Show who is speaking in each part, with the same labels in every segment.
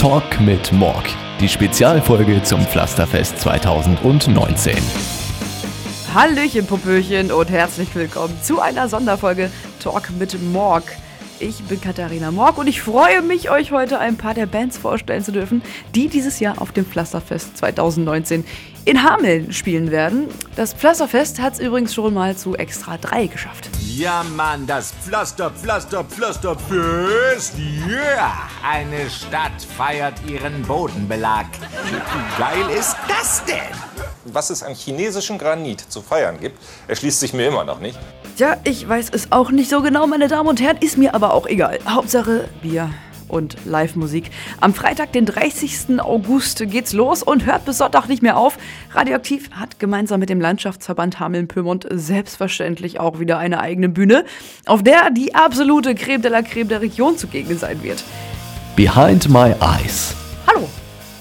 Speaker 1: Talk mit Morg, die Spezialfolge zum Pflasterfest 2019.
Speaker 2: Hallöchen, Popöchen und herzlich willkommen zu einer Sonderfolge Talk mit Morg. Ich bin Katharina Morg und ich freue mich, euch heute ein paar der Bands vorstellen zu dürfen, die dieses Jahr auf dem Pflasterfest 2019 in Hameln spielen werden. Das Pflasterfest hat es übrigens schon mal zu Extra 3 geschafft.
Speaker 3: Ja, Mann, das Pflaster, Pflaster, Pflasterfest. Ja, yeah. eine Stadt feiert ihren Bodenbelag. Wie geil ist das denn?
Speaker 4: Was es an chinesischen Granit zu feiern gibt, erschließt sich mir immer noch nicht.
Speaker 2: Tja, ich weiß es auch nicht so genau, meine Damen und Herren, ist mir aber auch egal. Hauptsache Bier und Live-Musik. Am Freitag, den 30. August, geht's los und hört bis Sonntag nicht mehr auf. Radioaktiv hat gemeinsam mit dem Landschaftsverband Hameln-Pyrmont selbstverständlich auch wieder eine eigene Bühne, auf der die absolute Creme de la Creme der Region zugegen sein wird.
Speaker 1: Behind My Eyes.
Speaker 2: Hallo.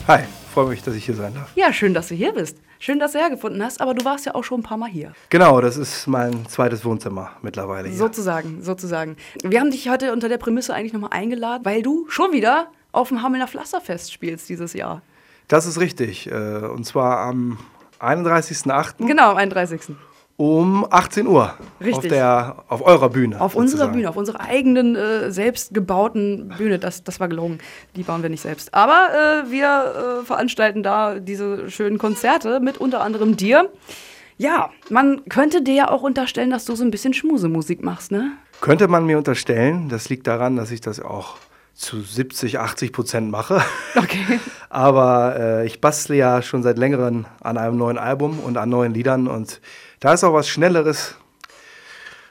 Speaker 5: Hi, freue mich, dass ich hier sein darf.
Speaker 2: Ja, schön, dass du hier bist. Schön, dass du hergefunden hast, aber du warst ja auch schon ein paar Mal hier.
Speaker 5: Genau, das ist mein zweites Wohnzimmer mittlerweile. Hier.
Speaker 2: Sozusagen, sozusagen. Wir haben dich heute unter der Prämisse eigentlich nochmal eingeladen, weil du schon wieder auf dem Hamelner Pflasterfest spielst dieses Jahr.
Speaker 5: Das ist richtig. äh, Und zwar am 31.08.
Speaker 2: Genau, am 31.
Speaker 5: um 18 Uhr.
Speaker 2: Richtig.
Speaker 5: Auf, der, auf eurer Bühne.
Speaker 2: Auf unserer
Speaker 5: sozusagen.
Speaker 2: Bühne, auf unserer eigenen, äh, selbstgebauten Bühne. Das, das war gelungen. Die bauen wir nicht selbst. Aber äh, wir äh, veranstalten da diese schönen Konzerte mit unter anderem dir. Ja, man könnte dir ja auch unterstellen, dass du so ein bisschen Schmusemusik machst, ne?
Speaker 5: Könnte man mir unterstellen, das liegt daran, dass ich das auch zu 70, 80 Prozent mache.
Speaker 2: Okay.
Speaker 5: Aber äh, ich bastle ja schon seit längerem an einem neuen Album und an neuen Liedern und da ist auch was Schnelleres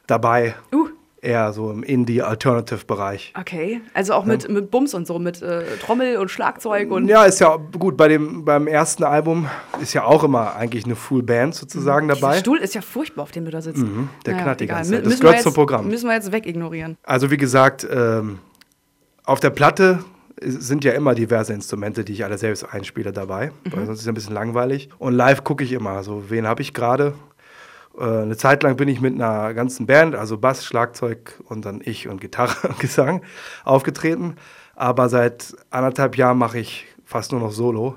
Speaker 5: dabei.
Speaker 2: Uh.
Speaker 5: Eher so im Indie-Alternative-Bereich.
Speaker 2: Okay. Also auch mit, mit Bums und so, mit äh, Trommel und Schlagzeug und.
Speaker 5: Ja, ist ja gut, bei dem, beim ersten Album ist ja auch immer eigentlich eine Full Band sozusagen
Speaker 2: Dieser
Speaker 5: dabei.
Speaker 2: Stuhl ist ja furchtbar, auf dem du da sitzt.
Speaker 5: Mhm, der
Speaker 2: Naja,
Speaker 5: knarrt die ganze Zeit. Das gehört
Speaker 2: wir
Speaker 5: zum
Speaker 2: jetzt-
Speaker 5: Programm.
Speaker 2: Müssen wir jetzt wegignorieren.
Speaker 5: Also wie gesagt, ähm, auf der Platte sind ja immer diverse Instrumente, die ich alle selbst einspiele dabei, weil sonst ist es ein bisschen langweilig. Und live gucke ich immer, so wen habe ich gerade. Äh, eine Zeit lang bin ich mit einer ganzen Band, also Bass, Schlagzeug und dann ich und Gitarre und Gesang aufgetreten. Aber seit anderthalb Jahren mache ich fast nur noch Solo,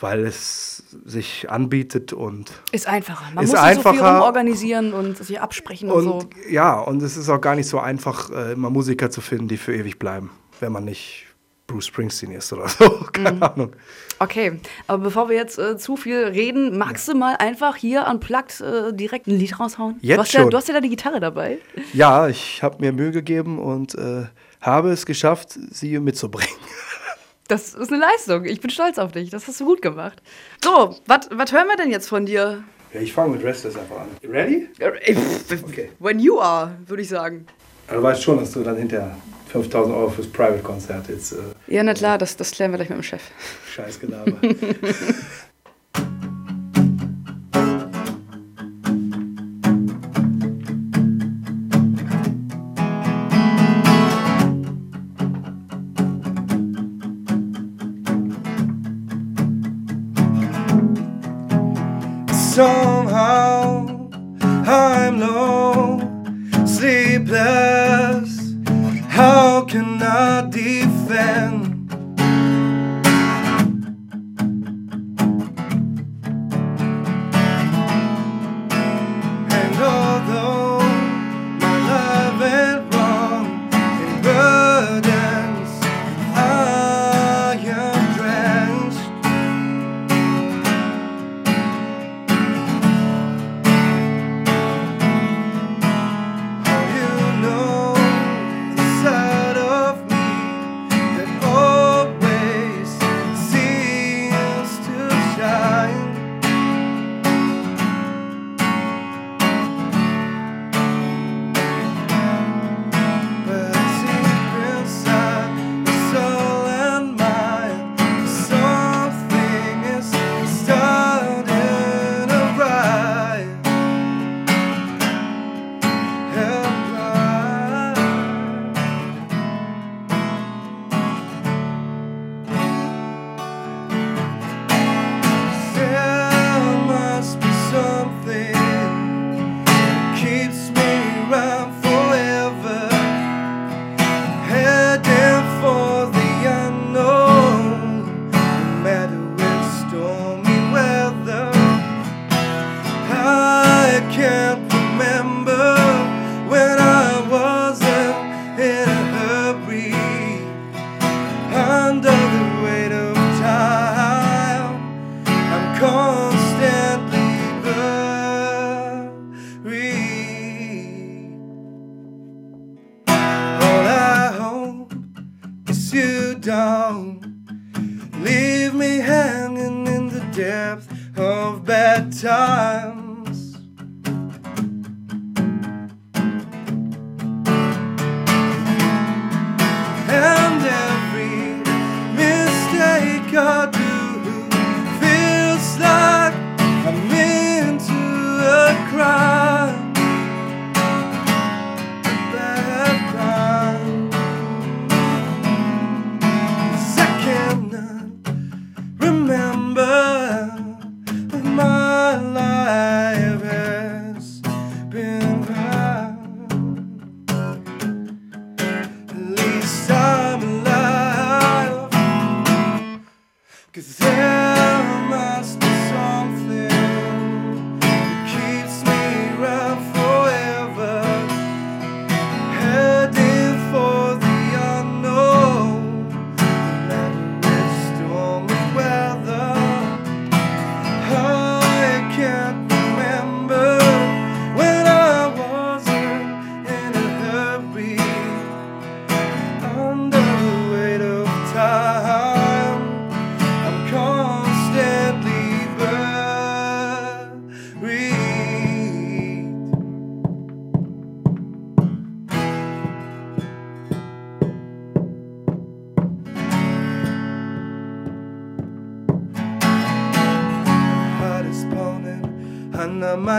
Speaker 5: weil es sich anbietet und
Speaker 2: Ist einfacher. Man
Speaker 5: Ist
Speaker 2: muss nicht so viel
Speaker 5: einfacher.
Speaker 2: rumorganisieren und sich absprechen und,
Speaker 5: Und
Speaker 2: so.
Speaker 5: ja, und es ist auch gar nicht so einfach, äh, immer Musiker zu finden, die für ewig bleiben, wenn man nicht Bruce Springsteen ist oder so. Keine
Speaker 2: Mhm.
Speaker 5: Ahnung.
Speaker 2: Okay, aber bevor wir jetzt äh, zu viel reden, magst du mal einfach hier unplugged äh, direkt ein Lied raushauen?
Speaker 5: Jetzt
Speaker 2: du hast Ja,
Speaker 5: schon?
Speaker 2: du hast ja da die Gitarre dabei.
Speaker 5: Ja, ich habe mir Mühe gegeben und äh, habe es geschafft, sie mitzubringen.
Speaker 2: Das ist eine Leistung. Ich bin stolz auf dich. Das hast du gut gemacht. So, was hören wir denn jetzt von dir?
Speaker 5: Ja, ich fange mit Restless einfach an. Ready?
Speaker 2: Äh, pff,
Speaker 5: Okay.
Speaker 2: When you are, würde ich sagen.
Speaker 5: Du weißt schon, dass du dann hinter 5000 Euro fürs Private-Konzert jetzt äh,
Speaker 2: Ja, na klar, das, das klären wir gleich mit dem Chef.
Speaker 5: Scheiß Gelaber.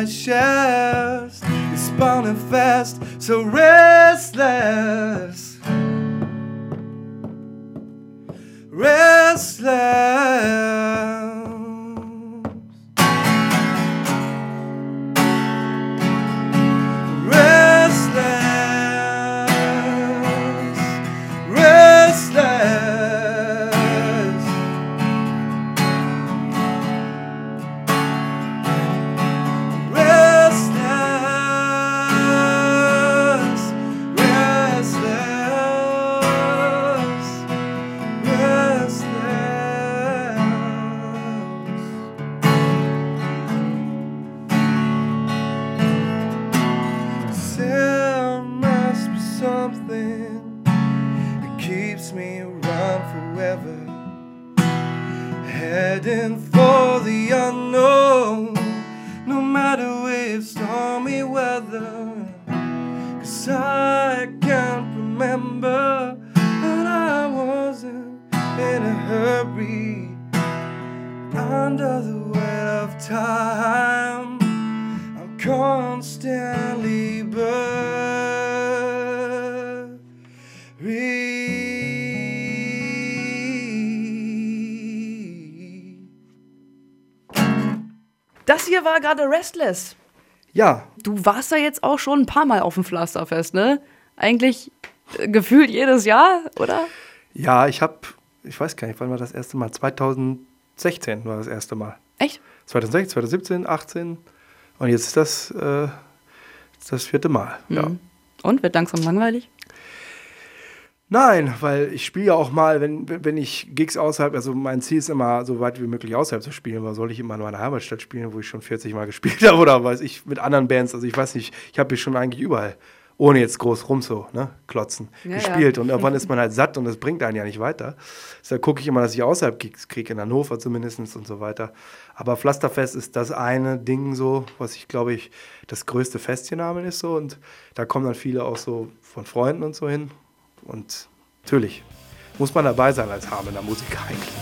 Speaker 6: chest. It's pounding fast, so restless.
Speaker 2: Hier war gerade Restless.
Speaker 6: Ja,
Speaker 2: Du warst da jetzt auch schon ein paar Mal auf dem Pflasterfest, ne? Eigentlich äh, gefühlt jedes Jahr, oder?
Speaker 6: ja, ich habe, ich weiß gar nicht, wann war das erste Mal? 2016 war das erste Mal.
Speaker 2: Echt?
Speaker 6: 2016, 2017, 18 und jetzt ist das äh, das vierte Mal. Ja.
Speaker 2: Mhm. Und wird langsam langweilig?
Speaker 6: Nein, weil ich spiele ja auch mal, wenn, wenn ich Gigs außerhalb, also mein Ziel ist immer, so weit wie möglich außerhalb zu spielen, weil soll ich immer in meiner Heimatstadt spielen, wo ich schon 40 Mal gespielt habe oder weiß ich, mit anderen Bands, also ich weiß nicht, ich habe mich schon eigentlich überall, ohne jetzt groß rum so, ne, klotzen,
Speaker 2: Ja,
Speaker 6: gespielt
Speaker 2: ja.
Speaker 6: und irgendwann ist man halt satt und das bringt einen ja nicht weiter. Deshalb gucke ich immer, dass ich außerhalb Gigs kriege, in Hannover zumindest und so weiter. Aber Pflasterfest ist das eine Ding so, was ich glaube ich das größte Fest hier in Hameln ist so und da kommen dann viele auch so von Freunden und so hin und natürlich muss man dabei sein als Hamelner Musiker eigentlich.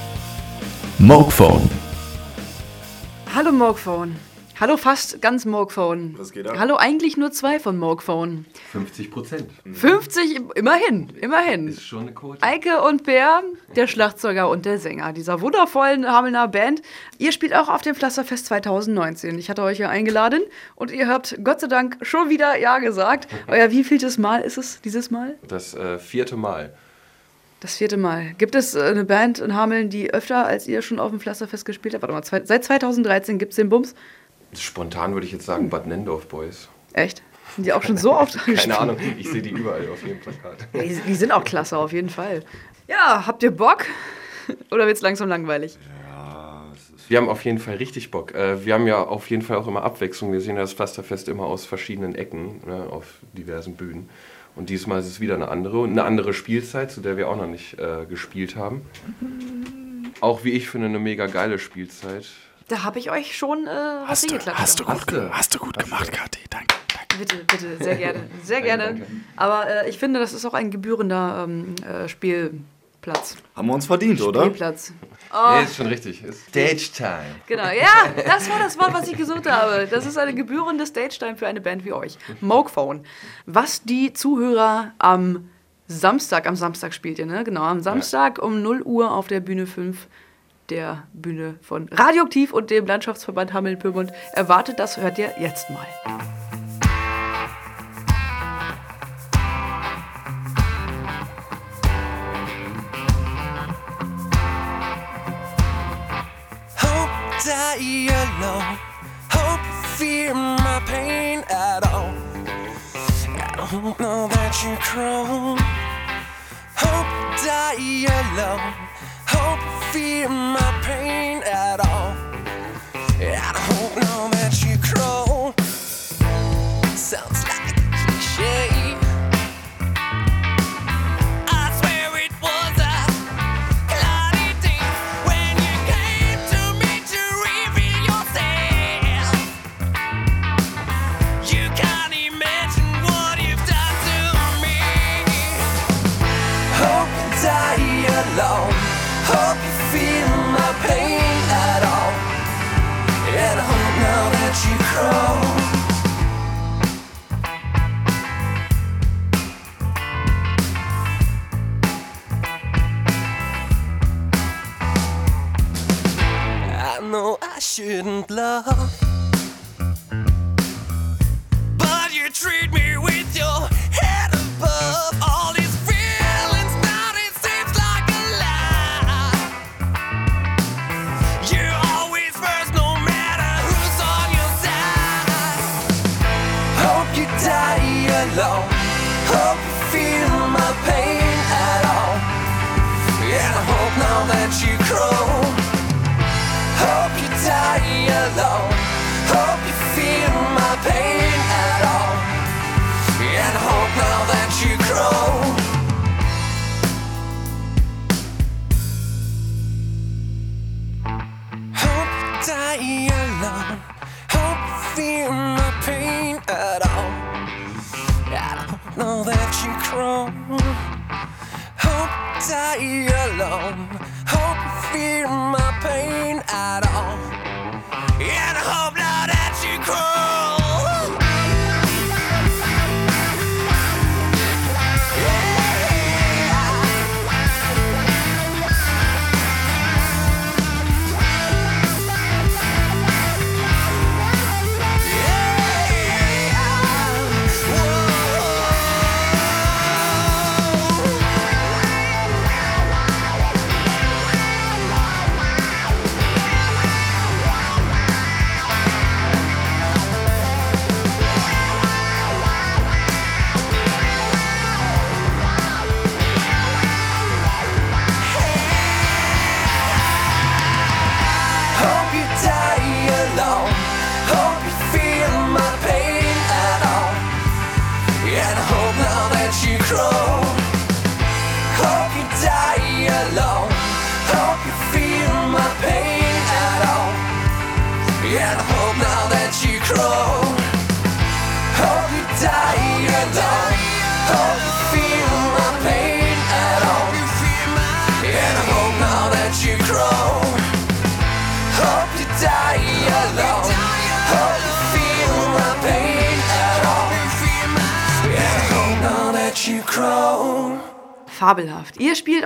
Speaker 1: Mokephone.
Speaker 2: Hallo Morgphone. Hallo fast ganz Morgphone.
Speaker 7: Was geht ab?
Speaker 2: Hallo eigentlich nur zwei von Morgphone.
Speaker 8: 50 Prozent.
Speaker 2: 50, im- immerhin, immerhin.
Speaker 8: Ist schon eine Quote.
Speaker 2: Eike und Bär, der Schlagzeuger und der Sänger dieser wundervollen Hamelner Band. Ihr spielt auch auf dem Pflasterfest 2019. Ich hatte euch ja eingeladen und ihr habt Gott sei Dank schon wieder Ja gesagt. Euer wievieltes Mal ist es dieses Mal?
Speaker 8: Das äh, vierte Mal.
Speaker 2: Das vierte Mal. Gibt es äh, eine Band in Hameln, die öfter als ihr schon auf dem Pflasterfest gespielt habt? Warte mal, zwei, seit 2013 gibt es den Bums?
Speaker 8: Spontan würde ich jetzt sagen Bad Nendorf Boys.
Speaker 2: Echt? Sind die auch schon so oft gespielt?
Speaker 8: Keine Ahnung, ich sehe die überall auf jedem Plakat.
Speaker 2: Ja, Die, die sind auch klasse, auf jeden Fall. Ja, habt ihr Bock? Oder wird's langsam langweilig?
Speaker 8: Wir haben auf jeden Fall richtig Bock. Äh, wir haben ja auf jeden Fall auch immer Abwechslung. Wir sehen ja das Pflasterfest immer aus verschiedenen Ecken, ne, auf diversen Bühnen. Und diesmal ist es wieder eine andere und eine andere Spielzeit, zu der wir auch noch nicht äh, gespielt haben. Auch wie ich finde, eine mega geile Spielzeit.
Speaker 2: Da habe ich euch schon äh, was
Speaker 9: Hast du,
Speaker 2: hingeklatscht.
Speaker 9: hast, du gut,
Speaker 8: Hast du.
Speaker 9: hast du gut gemacht, Kathi. Danke. danke.
Speaker 2: Bitte, bitte, sehr gerne. Sehr gerne. Aber äh, ich finde, das ist auch ein gebührender ähm, äh, Spielplatz.
Speaker 7: Haben wir uns verdient, oder?
Speaker 2: Spielplatz.
Speaker 8: Nee, ist schon richtig. Ist
Speaker 7: Stage Time.
Speaker 2: Genau, ja, das war das Wort, was ich gesucht habe. Das ist eine gebührende Stage-Time für eine Band wie euch. Mokephone. Was die Zuhörer am Samstag, am Samstag spielt ihr, ne? Genau, am Samstag um 0 Uhr auf der Bühne 5 der Bühne von Radioaktiv und dem Landschaftsverband Hameln-Pyrmont erwartet. Das hört ihr jetzt mal.
Speaker 10: Alone. Hope you fear my pain at all. I don't know that you crawl. Hope die alone. You fear my pain at all. I don't know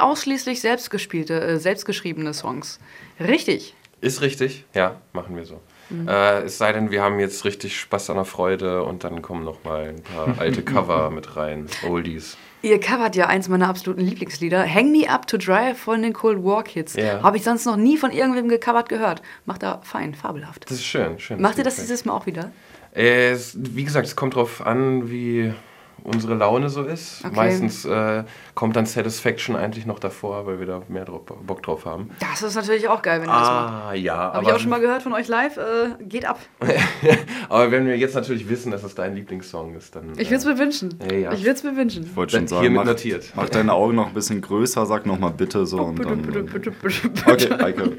Speaker 2: ausschließlich selbstgespielte, äh, selbstgeschriebene Songs. Richtig.
Speaker 8: Ist richtig, ja, machen wir so. Äh, es sei denn, wir haben jetzt richtig Spaß an der Freude und dann kommen noch mal ein paar alte Cover mit rein, Oldies.
Speaker 2: Ihr covert ja eins meiner absoluten Lieblingslieder, Hang Me Up to Dry von den Cold War Kids.
Speaker 8: Ja.
Speaker 2: Habe ich sonst noch nie von irgendwem gecovert gehört. Macht er fein, fabelhaft.
Speaker 8: Das ist schön, schön.
Speaker 2: Macht ihr das dieses Mal auch wieder?
Speaker 8: Äh, es, wie gesagt, es kommt drauf an, wie unsere Laune so ist.
Speaker 2: Okay.
Speaker 8: Meistens äh, kommt dann Satisfaction eigentlich noch davor, weil wir da mehr drauf, Bock drauf haben.
Speaker 2: Das ist natürlich auch geil, wenn ihr das macht.
Speaker 8: Ah, ja.
Speaker 2: Habe ich auch schon mal gehört von euch live. Äh, geht ab.
Speaker 8: aber wenn wir jetzt natürlich wissen, dass es dein Lieblingssong ist, dann.
Speaker 2: Ich würde es mir wünschen.
Speaker 8: Ja, ja.
Speaker 2: Ich würde es mir wünschen.
Speaker 7: Ich wollte schon sagen,
Speaker 8: hiermit
Speaker 7: mach,
Speaker 8: notiert.
Speaker 7: mach deine Augen noch ein bisschen größer, sag nochmal bitte so und dann. Okay, Eike.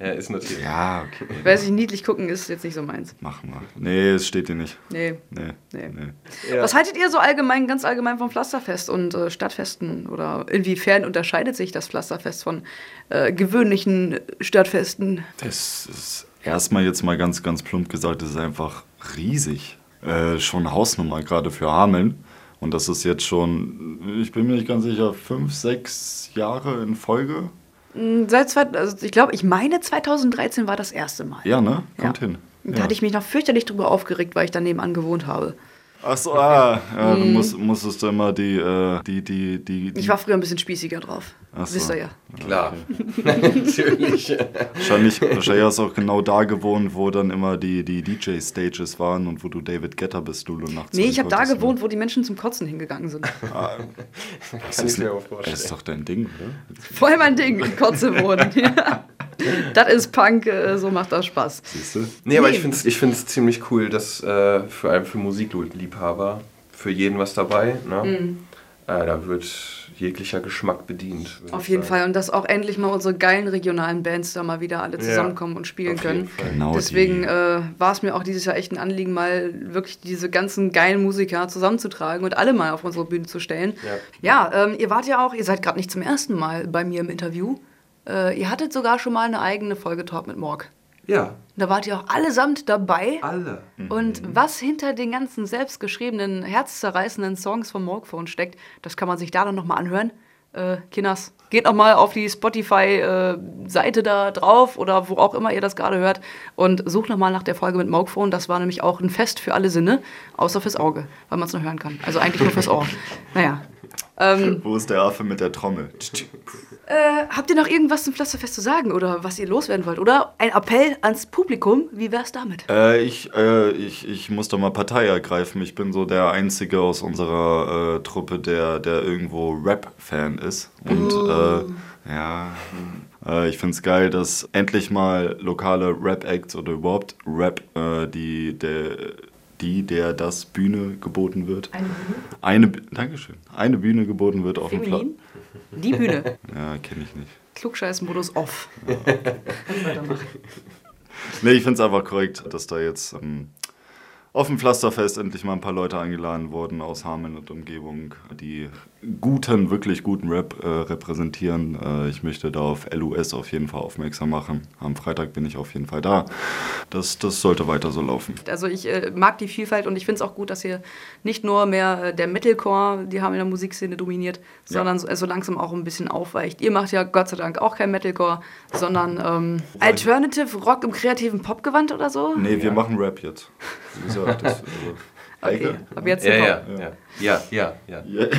Speaker 8: Ja, ist notiert.
Speaker 7: Ja, okay.
Speaker 2: Weiß ich, niedlich gucken ist jetzt nicht so meins.
Speaker 7: Mach mal. Nee, es steht dir nicht.
Speaker 2: Nee.
Speaker 7: Nee.
Speaker 2: Nee.
Speaker 7: nee.
Speaker 2: Was haltet ihr so allgemein, ganz allgemein vom Pflasterfest und äh, Stadtfesten? Oder inwiefern unterscheidet sich das Pflasterfest von äh, gewöhnlichen Stadtfesten?
Speaker 7: Das ist erstmal jetzt mal ganz, ganz plump gesagt, das ist einfach riesig. Äh, schon Hausnummer, gerade für Hameln. Und das ist jetzt schon, ich bin mir nicht ganz sicher, fünf, sechs Jahre in Folge.
Speaker 2: Mm, Seit zwei, also ich glaube, ich meine 2013 war das erste Mal.
Speaker 7: Ja, ne? Kommt
Speaker 2: Ja.
Speaker 7: hin.
Speaker 2: Da
Speaker 7: Ja.
Speaker 2: hatte ich mich noch fürchterlich drüber aufgeregt, weil ich da nebenan gewohnt habe.
Speaker 7: Ach so, ah, ja, du musst, musstest du immer die, äh, die, die, die, die
Speaker 2: Ich war früher ein bisschen spießiger drauf.
Speaker 7: Ach so.
Speaker 2: Wisst ihr ja.
Speaker 8: Klar. natürlich.
Speaker 7: Wahrscheinlich, wahrscheinlich hast du auch genau da gewohnt, wo dann immer die, die DJ-Stages waren und wo du David Getter bist, du nachts.
Speaker 2: Nee, ich habe da gewohnt, wo die Menschen zum Kotzen hingegangen sind.
Speaker 7: Ne? Das
Speaker 8: Kann ich
Speaker 7: ist,
Speaker 8: mir auch
Speaker 7: das ist doch dein Ding, oder?
Speaker 2: Voll mein Ding, Kotze wohnen. Ja. Das ist Punk, äh, so macht das Spaß.
Speaker 7: Siehst du?
Speaker 8: Nee, aber
Speaker 2: Nee.
Speaker 8: ich finde es ich find's ziemlich cool, dass äh, für einen für Musikliebhaber, für jeden was dabei. Ne? Äh, da wird jeglicher Geschmack bedient.
Speaker 2: Auf jeden
Speaker 8: sagen.
Speaker 2: Fall. Und dass auch endlich mal unsere geilen regionalen Bands da mal wieder alle zusammenkommen und spielen können.
Speaker 7: Genau
Speaker 2: Deswegen äh, war es mir auch dieses Jahr echt ein Anliegen, mal wirklich diese ganzen geilen Musiker zusammenzutragen und alle mal auf unsere Bühne zu stellen. Ja, ähm, ihr wart ja auch, ihr seid gerade nicht zum ersten Mal bei mir im Interview. Äh, ihr hattet sogar schon mal eine eigene Folge Talk mit Morg.
Speaker 8: Ja,
Speaker 2: Da wart ihr auch allesamt dabei.
Speaker 8: alle.
Speaker 2: Und was hinter den ganzen selbstgeschriebenen, herzzerreißenden Songs von Morgphone steckt, das kann man sich da dann nochmal anhören. Äh, Kinders, geht nochmal auf die Spotify-Seite da drauf oder wo auch immer ihr das gerade hört und sucht nochmal nach der Folge mit Morgphone. Das war nämlich auch ein Fest für alle Sinne, außer fürs Auge, weil man es nur hören kann. Also eigentlich nur fürs Ohr. Naja. Ähm,
Speaker 7: Wo ist der Affe mit der Trommel?
Speaker 2: äh, habt ihr noch irgendwas zum Pflasterfest zu sagen oder was ihr loswerden wollt? Oder ein Appell ans Publikum? Wie wär's damit?
Speaker 7: Äh, ich, äh, ich, ich muss da mal Partei ergreifen. Ich bin so der Einzige aus unserer äh, Truppe, der, der irgendwo Rap-Fan ist. Und äh, ja, äh, ich finde es geil, dass endlich mal lokale Rap-Acts oder überhaupt Rap, äh, die, der, die, der das Bühne geboten wird.
Speaker 2: Eine Bühne?
Speaker 7: Eine, Dankeschön. Eine Bühne geboten wird auf dem Platz.
Speaker 2: Die Bühne.
Speaker 7: Ja, kenne ich nicht.
Speaker 2: Klugscheiß-Modus off. Kannst weitermachen.
Speaker 7: Nee, ich finde es einfach korrekt, dass da jetzt ähm, auf dem Pflasterfest endlich mal ein paar Leute eingeladen wurden aus Hameln und Umgebung, die guten, wirklich guten Rap äh, repräsentieren. Äh, ich möchte da auf LUS auf jeden Fall aufmerksam machen. Am Freitag bin ich auf jeden Fall da. Das, das sollte weiter so laufen.
Speaker 2: Also ich äh, mag die Vielfalt und ich finde es auch gut, dass hier nicht nur mehr äh, der Metalcore die haben in der Musikszene dominiert, sondern so, äh, so langsam auch ein bisschen aufweicht. Ihr macht ja Gott sei Dank auch kein Metalcore, sondern ähm, Alternative Rock im kreativen Popgewand oder so.
Speaker 7: Nee, wir machen Rap jetzt. Wie gesagt, das, also,
Speaker 2: Okay,
Speaker 7: Eike?
Speaker 2: ab jetzt
Speaker 8: Ja, ja, ja. Ja, ja, ja.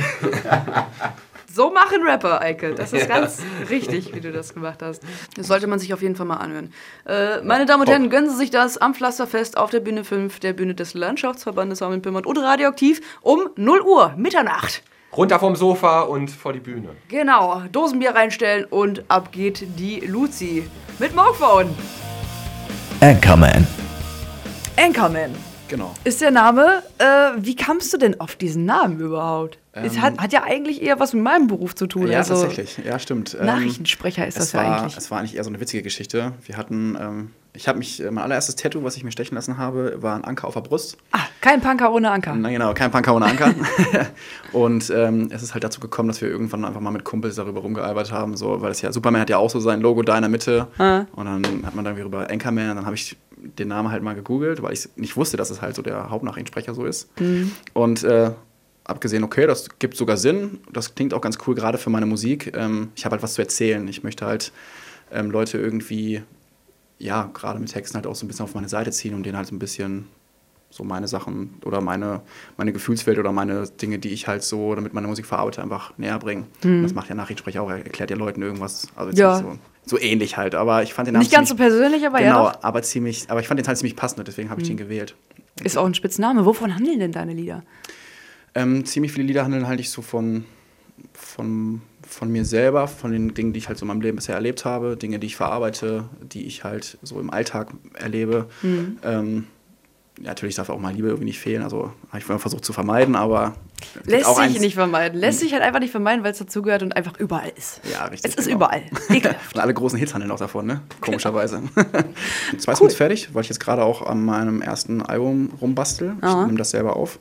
Speaker 2: So machen Rapper, Eike. Das ist ganz richtig, wie du das gemacht hast. Das sollte man sich auf jeden Fall mal anhören. Äh, meine Damen und Herren, gönnen Sie sich das am Pflasterfest auf der Bühne 5, der Bühne des Landschaftsverbandes Hameln-Pyrmont und Radioaktiv um 0 Uhr, Mitternacht.
Speaker 8: Runter vom Sofa und vor die Bühne.
Speaker 2: Genau, Dosenbier reinstellen und ab geht die Luzi. Mit Morgphone.
Speaker 1: Anchorman.
Speaker 2: Anchorman
Speaker 9: Genau.
Speaker 2: ist der Name. Äh, wie kamst du denn auf diesen Namen überhaupt? es hat, hat ja eigentlich eher was mit meinem Beruf zu tun.
Speaker 9: Ja,
Speaker 2: also
Speaker 9: tatsächlich. Ja, stimmt. Ähm,
Speaker 2: Nachrichtensprecher ist das ja
Speaker 9: war,
Speaker 2: eigentlich.
Speaker 9: Es war eigentlich eher so eine witzige Geschichte. Wir hatten, ähm, ich habe mich, äh, mein allererstes Tattoo, was ich mir stechen lassen habe, war ein Anker auf der Brust.
Speaker 2: Ah, kein Punker ohne Anker.
Speaker 9: Na genau, kein Punker ohne Anker. und ähm, es ist halt dazu gekommen, dass wir irgendwann einfach mal mit Kumpels darüber rumgearbeitet haben, so, weil es ja, Superman hat ja auch so sein Logo da in der Mitte.
Speaker 2: Ah.
Speaker 9: Und dann hat man dann über Anchorman, dann habe ich den Namen halt mal gegoogelt, weil ich nicht wusste, dass es halt so der Hauptnachrichtensprecher so ist. Und äh, abgesehen, okay, das gibt sogar Sinn, das klingt auch ganz cool, gerade für meine Musik. Ähm, ich habe halt was zu erzählen. Ich möchte halt ähm, Leute irgendwie, ja, gerade mit Texten halt auch so ein bisschen auf meine Seite ziehen und denen halt so ein bisschen so meine Sachen oder meine, meine Gefühlswelt oder meine Dinge, die ich halt so damit meine Musik verarbeite, einfach näher bringen. Und Das macht ja Nachrichtensprecher auch, er erklärt ja Leuten irgendwas. Also jetzt
Speaker 2: Mhm. Ja.
Speaker 9: nicht so, so ähnlich halt, aber ich fand den Namen
Speaker 2: Nicht ganz so
Speaker 9: ziemlich-
Speaker 2: persönlich, aber
Speaker 9: genau,
Speaker 2: ja doch.
Speaker 9: aber ziemlich, aber ich fand den halt ziemlich passend, deswegen habe ich den gewählt.
Speaker 2: Ist auch ein Spitzname. Wovon handeln denn deine Lieder?
Speaker 9: Ähm, ziemlich viele Lieder handeln halt ich so von, von, von mir selber, von den Dingen, die ich halt so in meinem Leben bisher erlebt habe, Dinge, die ich verarbeite, die ich halt so im Alltag erlebe.
Speaker 2: Mhm.
Speaker 9: Ähm, natürlich darf auch mal Liebe irgendwie nicht fehlen, also habe ich versucht zu vermeiden, aber
Speaker 2: Lässt sich nicht vermeiden. Lässt sich halt einfach nicht vermeiden, weil es dazugehört und einfach überall ist.
Speaker 9: Ja, richtig.
Speaker 2: Es ist
Speaker 9: genau.
Speaker 2: überall.
Speaker 9: Und alle großen Hits handeln auch davon, ne? Komischerweise.
Speaker 2: Genau.
Speaker 9: Zwei Songs fertig, weil ich jetzt gerade auch an meinem ersten Album rumbastel. Ich
Speaker 2: Aha.
Speaker 9: nehme das selber auf.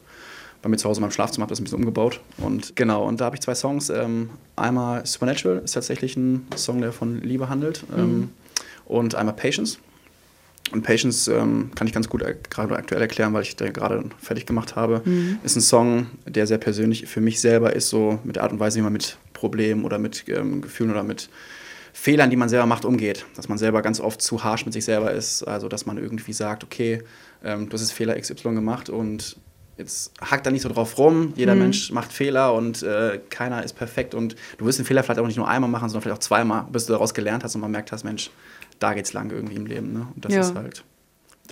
Speaker 9: Bei mir zu Hause in meinem Schlafzimmer habe das ein bisschen umgebaut. Und genau, und da habe ich zwei Songs. Ähm, einmal Supernatural ist tatsächlich ein Song, der von Liebe handelt.
Speaker 2: Mhm.
Speaker 9: Ähm, und einmal Patience. Und Patience ähm, kann ich ganz gut er- gerade aktuell erklären, weil ich den gerade fertig gemacht habe.
Speaker 2: Mhm.
Speaker 9: Ist ein Song, der sehr persönlich für mich selber ist, so mit der Art und Weise, wie man mit Problemen oder mit ähm, Gefühlen oder mit Fehlern, die man selber macht, umgeht. Dass man selber ganz oft zu harsch mit sich selber ist. Also, dass man irgendwie sagt, okay, ähm, du hast jetzt Fehler XY gemacht und jetzt hackt da nicht so drauf rum. Jeder Mensch macht Fehler und äh, keiner ist perfekt. Und du wirst den Fehler vielleicht auch nicht nur einmal machen, sondern vielleicht auch zweimal, bis du daraus gelernt hast und man merkt hast, Mensch, da geht's lang irgendwie im Leben. Ne? Und das
Speaker 2: Ja.
Speaker 9: ist halt.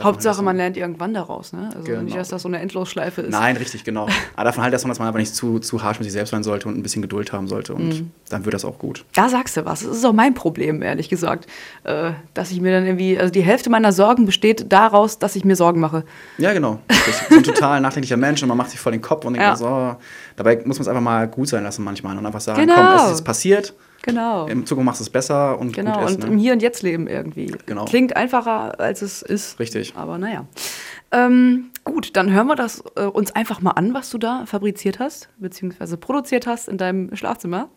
Speaker 2: Hauptsache,
Speaker 9: halt
Speaker 2: man lernt irgendwann daraus. Ne? Also
Speaker 9: Genau.
Speaker 2: nicht, dass das so eine Endlosschleife ist.
Speaker 9: Nein, richtig, genau. Aber davon halt, dass man, dass man einfach nicht zu, zu harsch mit sich selbst sein sollte und ein bisschen Geduld haben sollte. Und
Speaker 2: Mhm.
Speaker 9: dann wird das auch gut.
Speaker 2: Da sagst du was. Das ist auch mein Problem, ehrlich gesagt. Äh, dass ich mir dann irgendwie, also die Hälfte meiner Sorgen besteht daraus, dass ich mir Sorgen mache.
Speaker 9: Ja, genau. Richtig. So ein total nachdenklicher Mensch und man macht sich voll den Kopf und denkt
Speaker 2: Ja.
Speaker 9: so, dabei muss man es einfach mal gut sein lassen manchmal und einfach sagen,
Speaker 2: Genau.
Speaker 9: komm, es ist jetzt passiert,
Speaker 2: Genau.
Speaker 9: in Zukunft machst du es besser und
Speaker 2: Genau,
Speaker 9: gut ist.
Speaker 2: und im
Speaker 9: Ne?
Speaker 2: Hier und Jetzt leben irgendwie.
Speaker 9: Genau.
Speaker 2: Klingt einfacher, als es ist.
Speaker 9: Richtig.
Speaker 2: Aber naja. Ähm, gut, dann hören wir das äh, uns einfach mal an, was du da fabriziert hast, beziehungsweise produziert hast in deinem Schlafzimmer.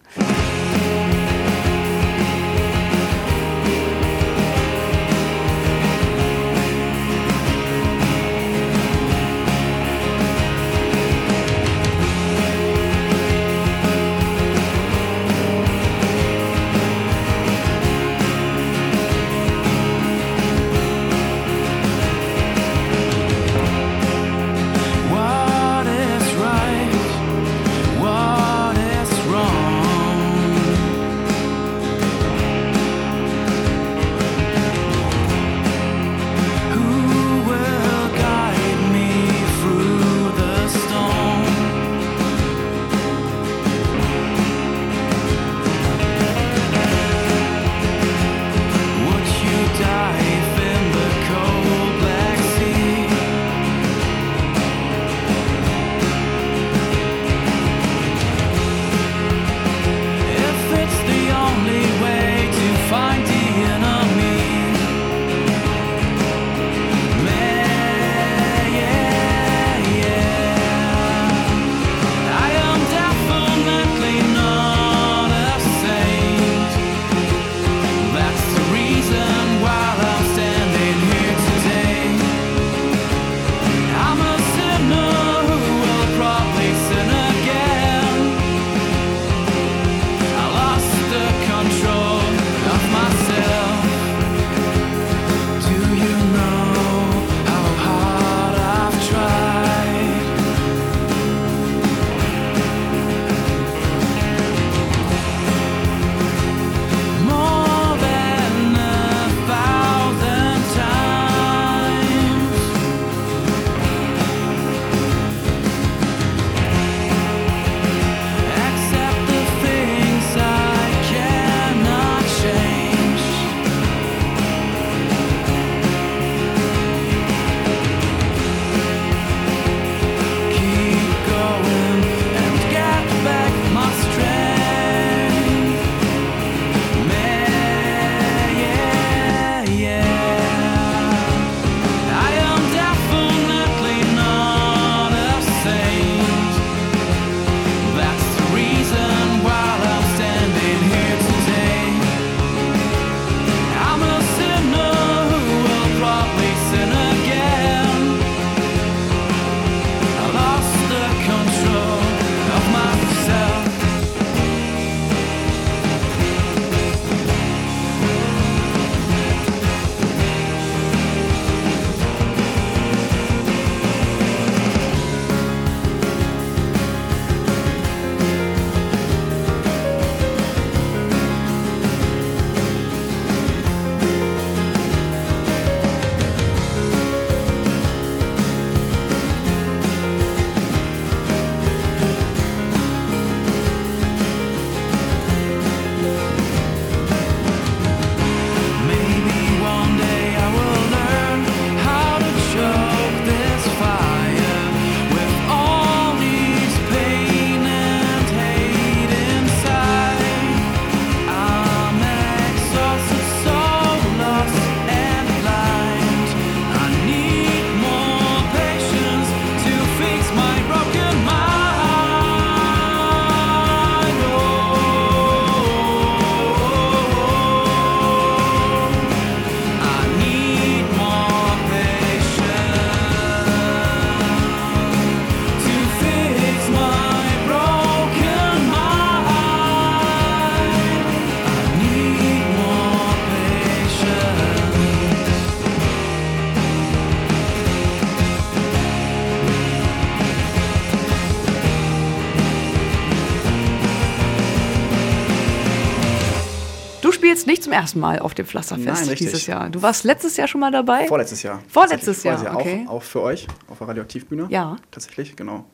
Speaker 2: Zum ersten Mal auf dem Pflasterfest
Speaker 9: Nein,
Speaker 2: dieses Jahr. Du warst letztes Jahr schon mal dabei?
Speaker 9: Vorletztes Jahr.
Speaker 2: Vorletztes. Jahr, okay.
Speaker 9: Auch, auch für euch, auf der Radioaktivbühne.
Speaker 2: Ja.
Speaker 9: Tatsächlich, genau.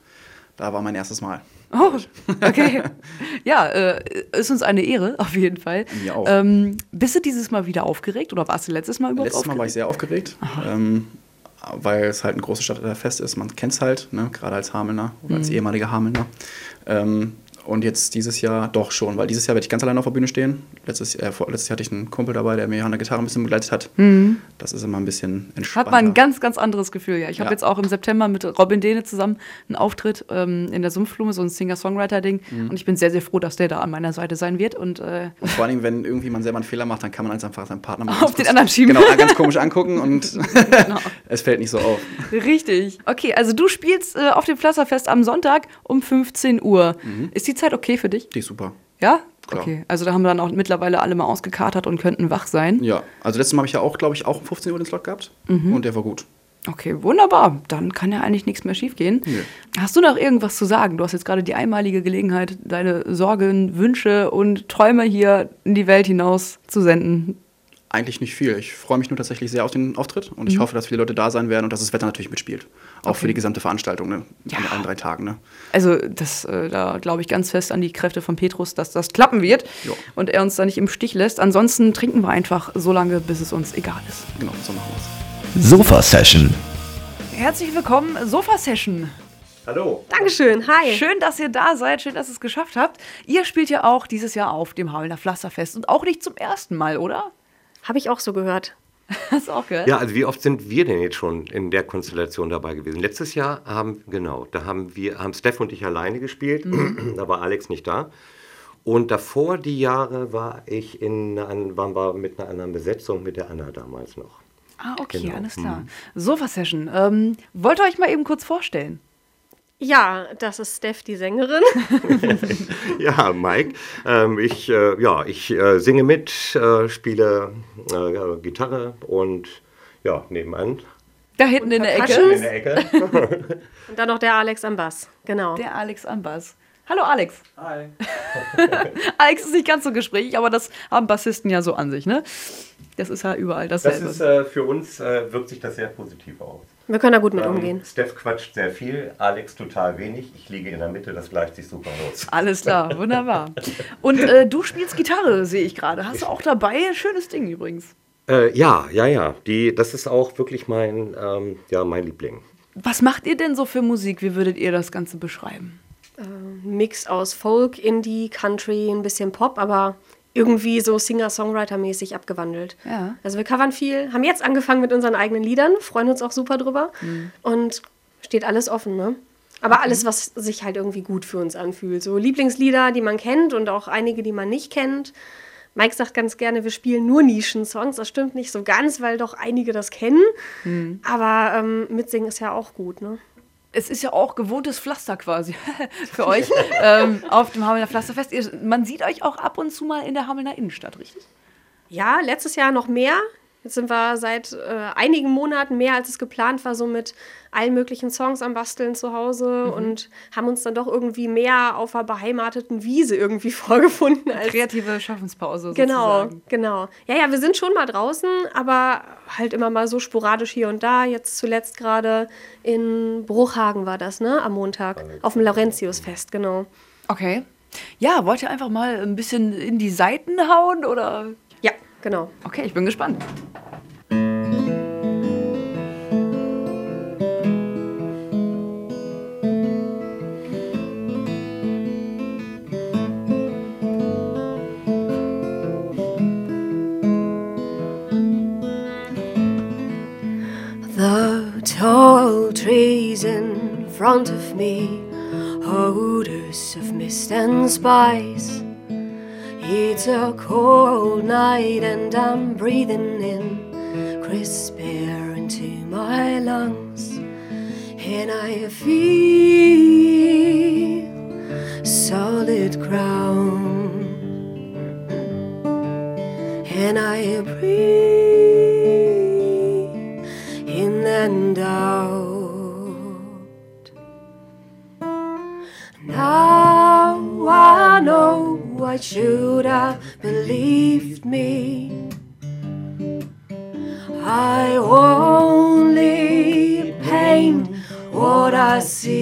Speaker 9: Da war mein erstes Mal.
Speaker 2: Oh, okay. ja, äh, ist uns eine Ehre, auf jeden Fall.
Speaker 9: Mir auch.
Speaker 2: Ähm, bist du dieses Mal wieder aufgeregt oder warst du letztes Mal überhaupt
Speaker 9: Letztes Mal war ich sehr aufgeregt, ähm, weil es halt ein großes Stadtfest ist. Man kennt es halt, ne? gerade als Hamelner oder
Speaker 2: Mhm.
Speaker 9: als ehemaliger Hamelner. Ähm, und jetzt dieses Jahr doch schon, weil dieses Jahr werde ich ganz alleine auf der Bühne stehen. Letztes, äh, vor, letztes Jahr hatte ich einen Kumpel dabei, der mir an der Gitarre ein bisschen begleitet hat. Das ist immer ein bisschen entspannter.
Speaker 2: Mhm. Hat man ein ganz, ganz anderes Gefühl, ja. Ich habe
Speaker 9: Ja.
Speaker 2: jetzt auch im September mit Robin Dehne zusammen einen Auftritt ähm, in der Sumpfblume, so ein Singer-Songwriter-Ding.
Speaker 9: Mhm.
Speaker 2: Und ich bin sehr, sehr froh, dass der da an meiner Seite sein wird. Und äh,
Speaker 9: Und vor allem, wenn irgendwie man selber einen Fehler macht, dann kann man einfach seinen Partner mal
Speaker 2: Auf den anderen schieben.
Speaker 9: Genau, ganz komisch angucken und
Speaker 2: Genau.
Speaker 9: es fällt nicht so auf.
Speaker 2: richtig. Okay, also du spielst äh, auf dem Pflasterfest am Sonntag um 15 Uhr. Ist die Zeit okay für dich?
Speaker 9: Die ist super.
Speaker 2: Ja?
Speaker 9: Klar.
Speaker 2: Okay. Also da haben wir dann auch mittlerweile alle mal ausgekatert und könnten wach sein.
Speaker 9: Ja, also letztes Mal habe ich ja auch, glaube ich, auch um 15 Uhr den Slot gehabt
Speaker 2: Mhm.
Speaker 9: und der war gut.
Speaker 2: Okay, wunderbar. Dann kann ja eigentlich nichts mehr schiefgehen.
Speaker 9: Nö.
Speaker 2: Hast du noch irgendwas zu sagen? Du hast jetzt gerade die einmalige Gelegenheit, deine Sorgen, Wünsche und Träume hier in die Welt hinaus zu senden.
Speaker 9: Eigentlich nicht viel. Ich freue mich nur tatsächlich sehr auf den Auftritt und
Speaker 2: Mhm.
Speaker 9: ich hoffe, dass viele Leute da sein werden und dass das Wetter natürlich mitspielt. Auch für die gesamte Veranstaltung, ne?
Speaker 2: Ja.
Speaker 9: An allen drei Tagen, ne?
Speaker 2: Also, das, äh, da glaube ich ganz fest an die Kräfte von Petrus, dass das klappen wird
Speaker 9: Ja.
Speaker 2: und er uns da nicht im Stich lässt. Ansonsten trinken wir einfach so lange, bis es uns egal ist.
Speaker 9: Genau, so machen wir es.
Speaker 1: Sofa Session.
Speaker 2: Herzlich willkommen, Sofa Session.
Speaker 5: Hallo.
Speaker 11: Dankeschön, hi.
Speaker 2: Schön, dass ihr da seid, schön, dass ihr es geschafft habt. Ihr spielt ja auch dieses Jahr auf dem Hamelner Pflasterfest und auch nicht zum ersten Mal, oder?
Speaker 11: Habe ich auch so gehört.
Speaker 2: Hast du auch gehört?
Speaker 12: Ja, also wie oft sind wir denn jetzt schon in der Konstellation dabei gewesen? Letztes Jahr haben, genau, da haben wir, haben Steff und ich alleine gespielt, da war Alex nicht da. Und davor die Jahre war ich in, einer- waren wir mit einer anderen Besetzung, mit der Anna damals noch.
Speaker 2: Ah, okay,
Speaker 12: Genau.
Speaker 2: alles klar. Sofa Session. Ähm, wollt ihr euch mal eben kurz vorstellen?
Speaker 11: Ja, das ist Steph, die Sängerin.
Speaker 12: Ja, Mike, ähm, ich, äh, ja, ich äh, singe mit, äh, spiele äh, Gitarre und ja, nebenan
Speaker 2: Da hinten in der. Ecke.
Speaker 12: in der Ecke.
Speaker 11: Und dann noch der Alex am Bass. Genau.
Speaker 2: Der Alex Ambas. Hallo Alex.
Speaker 9: Hi.
Speaker 2: Alex ist nicht ganz so gesprächig, aber das haben Bassisten ja so an sich, ne? Das ist ja überall
Speaker 12: Das
Speaker 2: dasselbe.
Speaker 12: ist äh, für uns, äh, wirkt sich das sehr positiv aus.
Speaker 11: Wir können da gut mit
Speaker 12: Ähm,
Speaker 11: umgehen.
Speaker 12: Steph quatscht sehr viel, Alex total wenig. Ich liege in der Mitte, das gleicht sich super aus.
Speaker 2: Alles klar, wunderbar. Und äh, du spielst Gitarre, sehe ich gerade. Hast du auch dabei? Schönes Ding übrigens.
Speaker 12: Äh, ja, ja, ja. Die, das ist auch wirklich mein, ähm, ja, mein Liebling.
Speaker 2: Was macht ihr denn so für Musik? Wie würdet ihr das Ganze beschreiben?
Speaker 11: Mix aus Folk, Indie, Country, ein bisschen Pop, aber irgendwie so Singer-Songwriter-mäßig abgewandelt.
Speaker 2: Ja.
Speaker 11: Also wir covern viel, haben jetzt angefangen mit unseren eigenen Liedern, freuen uns auch super drüber und steht alles offen, ne? Aber alles, was sich halt irgendwie gut für uns anfühlt. So Lieblingslieder, die man kennt und auch einige, die man nicht kennt. Mike sagt ganz gerne, wir spielen nur Nischensongs. Das stimmt nicht so ganz, weil doch einige das kennen. Aber ähm, mitsingen ist ja auch gut, ne?
Speaker 2: Es ist ja auch gewohntes Pflaster quasi für euch ähm, auf dem Hamelner Pflasterfest. Ihr, man sieht euch auch ab und zu mal in der Hamelner Innenstadt, richtig?
Speaker 11: Ja, letztes Jahr noch mehr. Jetzt sind wir seit äh, einigen Monaten mehr, als es geplant war, so mit allen möglichen Songs am Basteln zu Hause und haben uns dann doch irgendwie mehr auf einer beheimateten Wiese irgendwie vorgefunden. Als
Speaker 2: Kreative Schaffenspause
Speaker 11: Genau,
Speaker 2: sozusagen.
Speaker 11: genau. Ja, ja, wir sind schon mal draußen, aber halt immer mal so sporadisch hier und da. Jetzt zuletzt gerade in Bruchhagen war das, ne? Am Montag. Auf dem Laurentiusfest, genau.
Speaker 2: Okay. Ja, wollt ihr einfach mal ein bisschen in die Seiten hauen oder?
Speaker 11: Genau.
Speaker 2: Okay, ich bin gespannt.
Speaker 11: The tall trees in front of me, odors of mist and spice. It's a cold night and I'm breathing in crisp air into my lungs, and I feel solid ground, and I breathe why should have believed me. I only paint what I see.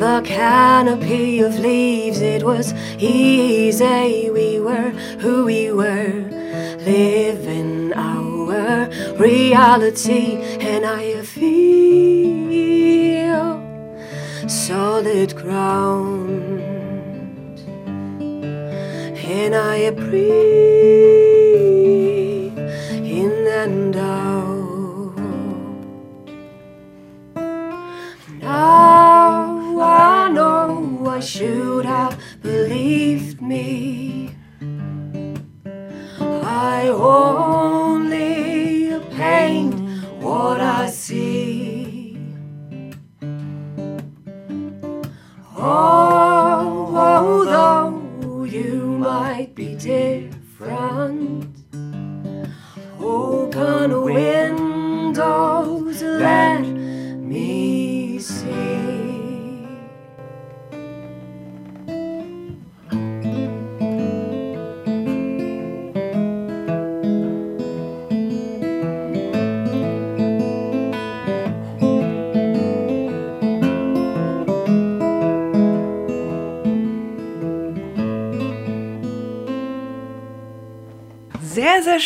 Speaker 11: The canopy of leaves. It was easy, we were who we were, living our reality, and I feel solid ground, and I breathe I should have believed me. I only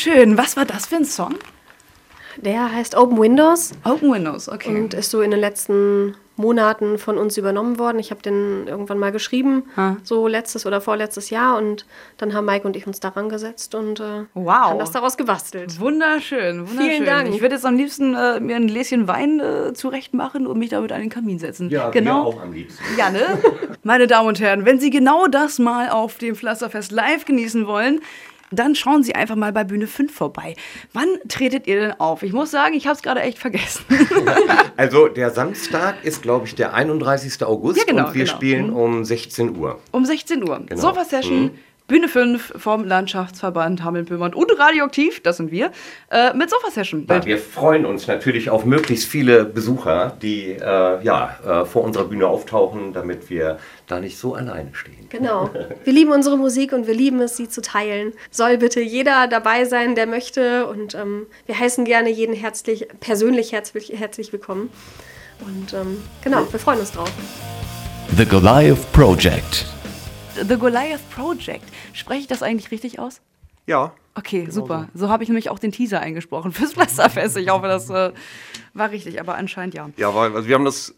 Speaker 2: schön. Was war das für ein Song?
Speaker 11: Der heißt Open Windows.
Speaker 2: Open Windows, okay.
Speaker 11: Und ist so in den letzten Monaten von uns übernommen worden. Ich habe den irgendwann mal geschrieben,
Speaker 2: Ah.
Speaker 11: so letztes oder vorletztes Jahr. Und dann haben Mike und ich uns daran gesetzt und äh,
Speaker 2: Wow.
Speaker 11: haben das daraus gebastelt.
Speaker 2: Wunderschön, wunderschön.
Speaker 11: Vielen Dank.
Speaker 2: Ich würde jetzt am liebsten äh, mir ein Gläschen Wein äh, zurecht machen und mich damit an den Kamin setzen.
Speaker 12: Ja,
Speaker 2: genau.
Speaker 12: mir auch am liebsten.
Speaker 2: Ja, ne? Meine Damen und Herren, wenn Sie genau das mal auf dem Pflasterfest live genießen wollen, dann schauen Sie einfach mal bei Bühne 5 vorbei. Wann tretet ihr denn auf? Ich muss sagen, ich habe es gerade echt vergessen.
Speaker 12: Also der Samstag ist, glaube ich, der 31. August
Speaker 2: Ja, genau,
Speaker 12: und wir
Speaker 2: genau.
Speaker 12: spielen
Speaker 2: Mhm.
Speaker 12: um 16 Uhr.
Speaker 2: Um 16 Uhr.
Speaker 12: Genau.
Speaker 2: Sofa-Session,
Speaker 12: Mhm.
Speaker 2: Bühne 5 vom Landschaftsverband Hameln-Pyrmont und Radioaktiv, das sind wir, äh, mit Sofa-Session.
Speaker 12: Ja, wir freuen uns natürlich auf möglichst viele Besucher, die äh, ja, äh, vor unserer Bühne auftauchen, damit wir da nicht so alleine stehen.
Speaker 11: Genau. Wir lieben unsere Musik und wir lieben es, sie zu teilen. Soll bitte jeder dabei sein, der möchte. Und ähm, wir heißen gerne jeden herzlich, persönlich herzlich, herzlich willkommen. Und ähm, genau, wir freuen uns drauf.
Speaker 1: The Goliath Project.
Speaker 2: The Goliath Project. Spreche ich das eigentlich richtig aus?
Speaker 6: Ja.
Speaker 2: Okay, super. So habe ich nämlich auch den Teaser eingesprochen fürs Pflasterfest. Ich hoffe, das äh, war richtig, aber anscheinend ja.
Speaker 6: Ja, weil also wir haben das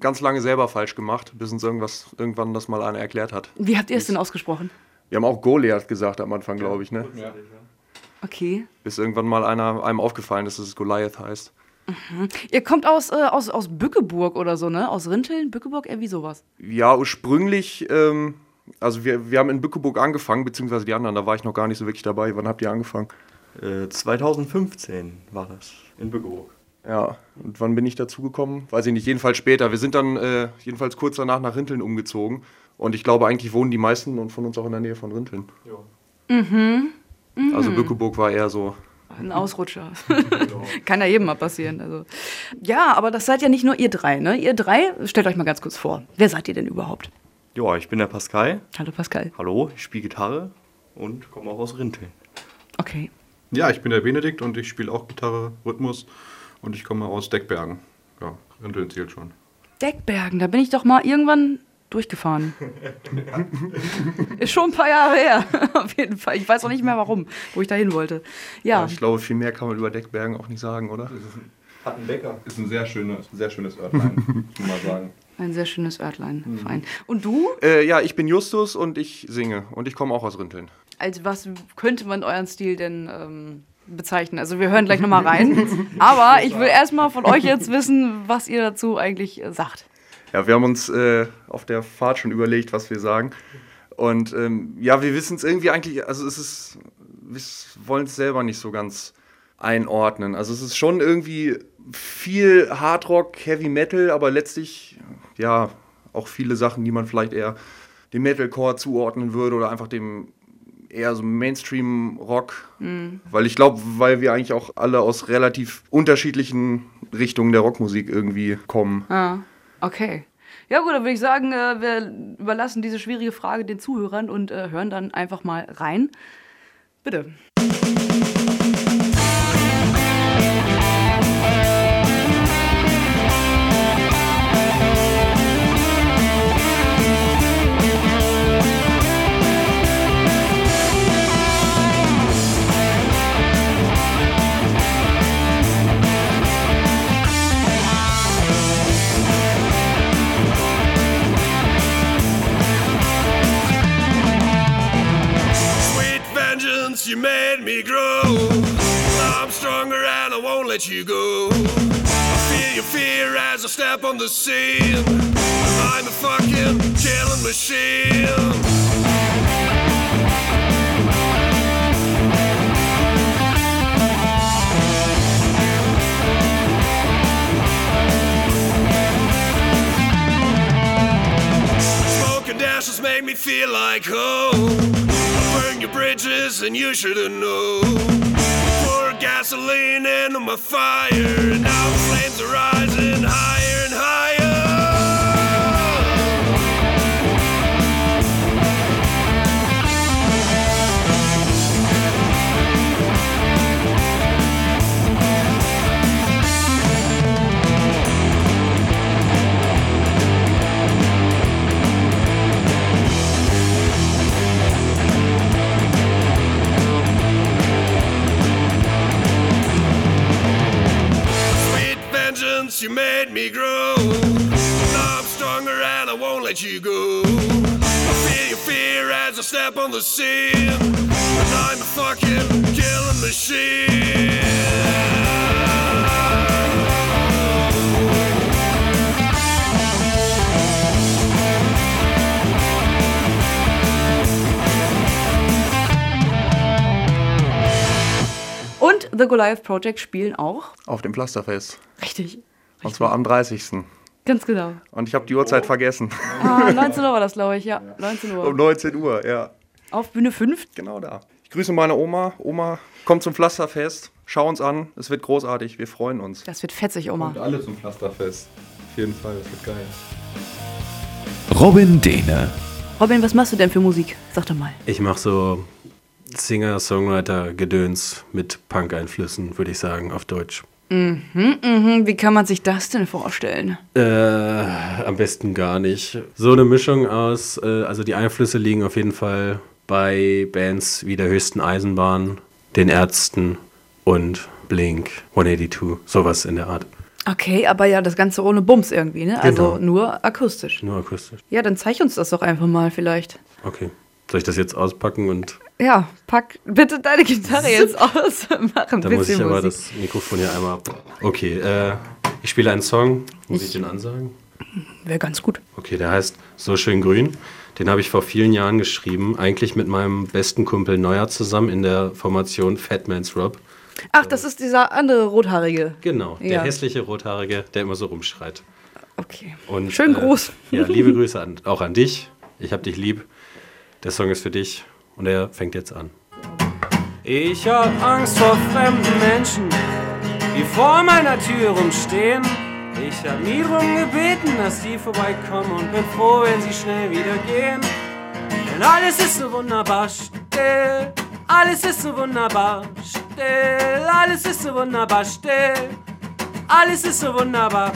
Speaker 6: ganz lange selber falsch gemacht, bis uns irgendwas, irgendwann das mal einer erklärt hat.
Speaker 2: Wie habt ihr es denn ausgesprochen?
Speaker 6: Wir haben auch Goliath gesagt am Anfang, glaube ich, ne?
Speaker 2: Okay.
Speaker 6: Bis irgendwann mal einer, einem aufgefallen ist, dass es Goliath heißt.
Speaker 2: Mhm. Ihr kommt aus, äh, aus, aus Bückeburg oder so, ne? Aus Rinteln, Bückeburg, irgendwie sowas.
Speaker 6: Ja, ursprünglich, ähm, also wir, wir haben in Bückeburg angefangen, beziehungsweise die anderen, da war ich noch gar nicht so wirklich dabei. Wann habt ihr angefangen?
Speaker 13: Äh, 2015 war das in Bückeburg.
Speaker 6: Ja, und wann bin ich dazugekommen? Weiß ich nicht, jedenfalls später. Wir sind dann äh, jedenfalls kurz danach nach Rinteln umgezogen. Und ich glaube, eigentlich wohnen die meisten und von uns auch in der Nähe von Rinteln.
Speaker 2: Mhm. mhm.
Speaker 6: Also Bückeburg war eher so.
Speaker 2: Ein Ausrutscher. Kann ja jedem mal passieren. Also. Ja, aber das seid ja nicht nur ihr drei, ne? Ihr drei, stellt euch mal ganz kurz vor. Wer seid ihr denn überhaupt?
Speaker 13: Ja, ich bin der Pascal.
Speaker 2: Hallo Pascal.
Speaker 13: Hallo, ich spiele Gitarre und komme auch aus Rinteln.
Speaker 2: Okay.
Speaker 14: Ja, ich bin der Benedikt und ich spiele auch Gitarre, Rhythmus und ich komme aus Deckbergen. Ja, Rinteln zählt schon.
Speaker 2: Deckbergen, da bin ich doch mal irgendwann durchgefahren. Ist schon ein paar Jahre her, auf jeden Fall. Ich weiß auch nicht mehr warum, wo ich da hin wollte. Ja.
Speaker 6: Ich glaube, viel mehr kann man über Deckbergen auch nicht sagen, oder?
Speaker 14: Hat einen Bäcker. Ist ein sehr schönes, sehr schönes Örtlein, muss man mal sagen.
Speaker 2: Ein sehr schönes Örtlein. Fein. Und du?
Speaker 6: Äh, ja, ich bin Justus und ich singe. Und ich komme auch aus Rinteln.
Speaker 2: Als was könnte man euren Stil denn ähm, bezeichnen? Also wir hören gleich nochmal rein. Aber ich will erstmal von euch jetzt wissen, was ihr dazu eigentlich äh, sagt.
Speaker 6: Ja, wir haben uns äh, auf der Fahrt schon überlegt, was wir sagen. Und ähm, ja, wir wissen es irgendwie eigentlich, also es ist, wir wollen es selber nicht so ganz einordnen. Also es ist schon irgendwie viel Hardrock, Heavy Metal, aber letztlich, ja, auch viele Sachen, die man vielleicht eher dem Metalcore zuordnen würde oder einfach dem eher so Mainstream-Rock.
Speaker 2: Mhm.
Speaker 6: Weil ich glaube, weil wir eigentlich auch alle aus relativ unterschiedlichen Richtungen der Rockmusik irgendwie kommen.
Speaker 2: Ah, okay. Ja gut, dann würde ich sagen, äh, wir überlassen diese schwierige Frage den Zuhörern und äh, hören dann einfach mal rein. Bitte.
Speaker 15: Sweet step on the scene. I'm a fucking killing machine. Smoke dashes make me feel like home. Burn your bridges and you should've known. Pour gasoline into my fire, and now flames are rising higher. Vengeance, you made me grow. Now I'm stronger and I won't let you go. I feel your fear as I step on the scene. And I'm a fucking killing machine.
Speaker 2: The Goliath Project spielen auch.
Speaker 6: Auf dem Pflasterfest.
Speaker 2: Richtig.
Speaker 6: Und zwar am 30.
Speaker 2: Ganz genau.
Speaker 6: Und ich habe die Uhrzeit vergessen.
Speaker 2: Ah, 19 Uhr war das, glaube ich, ja. 19 Uhr.
Speaker 6: Um 19 Uhr, ja.
Speaker 2: Auf Bühne 5?
Speaker 6: Genau da. Ich grüße meine Oma. Oma, komm zum Pflasterfest. Schau uns an. Es wird großartig. Wir freuen uns.
Speaker 2: Das wird fetzig, Oma.
Speaker 14: Und alle zum Pflasterfest. Auf jeden Fall, das wird geil.
Speaker 1: Robin Dehne.
Speaker 2: Robin, was machst du denn für Musik? Sag doch mal.
Speaker 16: Ich mache so Singer-Songwriter-Gedöns mit Punk-Einflüssen, würde ich sagen, auf Deutsch.
Speaker 2: Mhm, mhm. Wie kann man sich das denn vorstellen?
Speaker 16: Äh, am besten gar nicht. So eine Mischung aus, äh, also die Einflüsse liegen auf jeden Fall bei Bands wie der höchsten Eisenbahn, den Ärzten und Blink 182, sowas in der Art.
Speaker 2: Okay, aber ja, das Ganze ohne Bums irgendwie, ne? Also
Speaker 16: Genau.
Speaker 2: nur akustisch.
Speaker 16: Nur akustisch.
Speaker 2: Ja, dann zeig uns das doch einfach mal vielleicht.
Speaker 16: Okay. Soll ich das jetzt auspacken und
Speaker 2: Ja, pack bitte deine Gitarre jetzt aus. Mach ein
Speaker 16: da muss ich
Speaker 2: bisschen
Speaker 16: aber
Speaker 2: Musik.
Speaker 16: das Mikrofon hier einmal. Okay, äh, ich spiele einen Song. Muss ich den ansagen?
Speaker 2: Wäre ganz gut.
Speaker 16: Okay, der heißt So schön grün. Den habe ich vor vielen Jahren geschrieben, eigentlich mit meinem besten Kumpel Neuer zusammen in der Formation Fatman's Rob.
Speaker 2: Ach, das ist dieser andere rothaarige.
Speaker 16: Genau, der
Speaker 2: Ja.
Speaker 16: hässliche Rothaarige, der immer so rumschreit.
Speaker 2: Okay.
Speaker 16: Und,
Speaker 2: Schön groß.
Speaker 16: Ja, liebe Grüße an, auch an dich. Ich hab dich lieb. Der Song ist für dich und er fängt jetzt an.
Speaker 17: Ich hab Angst vor fremden Menschen, die vor meiner Tür rumstehen. Ich hab nie drum gebeten, dass die vorbeikommen und bin froh, wenn sie schnell wieder gehen. Denn alles ist so wunderbar still, alles ist so wunderbar still, alles ist so wunderbar still, alles ist so wunderbar.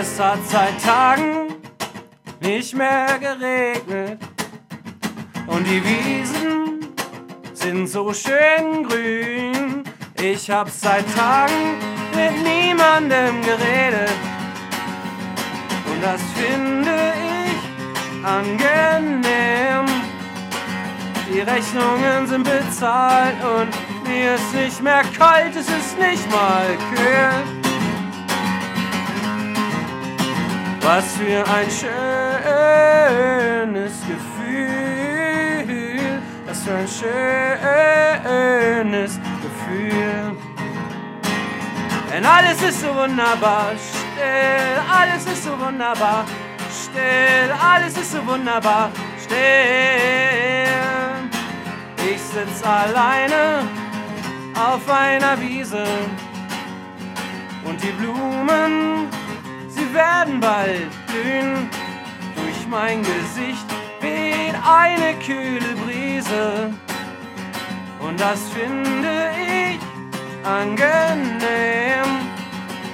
Speaker 17: Es hat seit Tagen nicht mehr geregnet und die Wiesen sind so schön grün. Ich hab seit Tagen mit niemandem geredet und das finde ich angenehm. Die Rechnungen sind bezahlt und mir ist nicht mehr kalt, es ist nicht mal kühl. Was für ein schönes Gefühl, was für ein schönes Gefühl. Denn alles ist so wunderbar. Still, alles ist so wunderbar. Still, alles ist so wunderbar. Still. Ich sitz alleine auf einer Wiese. Und die Blumen, sie werden bald blühen. Durch mein Gesicht weht eine kühle Brise und das finde ich angenehm.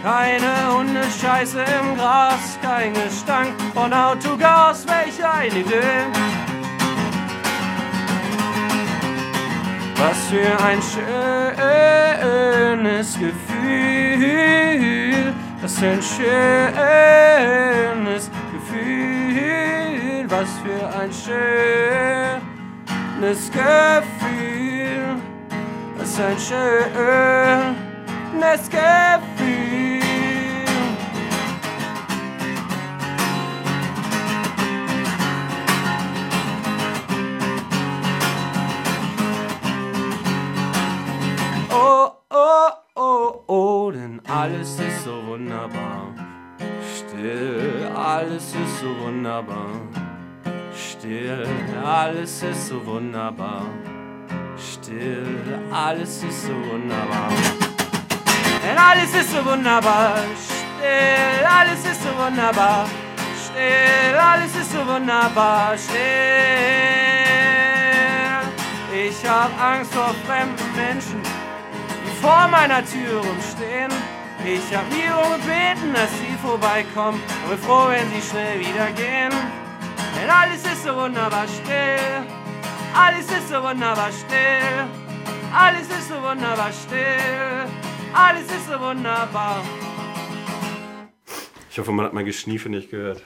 Speaker 17: Keine Hundescheiße im Gras, kein Gestank von Autogas, welch eine Idee. Was für ein schönes Gefühl, was ein schönes Gefühl, was für ein schönes Gefühl, was ein schönes Gefühl. Alles ist so wunderbar. Still, alles ist so wunderbar. Still, alles ist so wunderbar. Still, alles ist so wunderbar. Denn alles ist so wunderbar. Still, alles ist so wunderbar. Still, alles ist so wunderbar. Still. Ich hab Angst vor fremden Menschen, vor meiner Tür rumstehen. Ich hab nie gebeten, dass sie vorbeikommen, und bin froh, wenn sie schnell wieder gehen. Denn alles ist so wunderbar still, alles ist so wunderbar still, alles ist so wunderbar still, alles ist so wunderbar.
Speaker 16: Ich hoffe, man hat mein Geschniefe nicht gehört.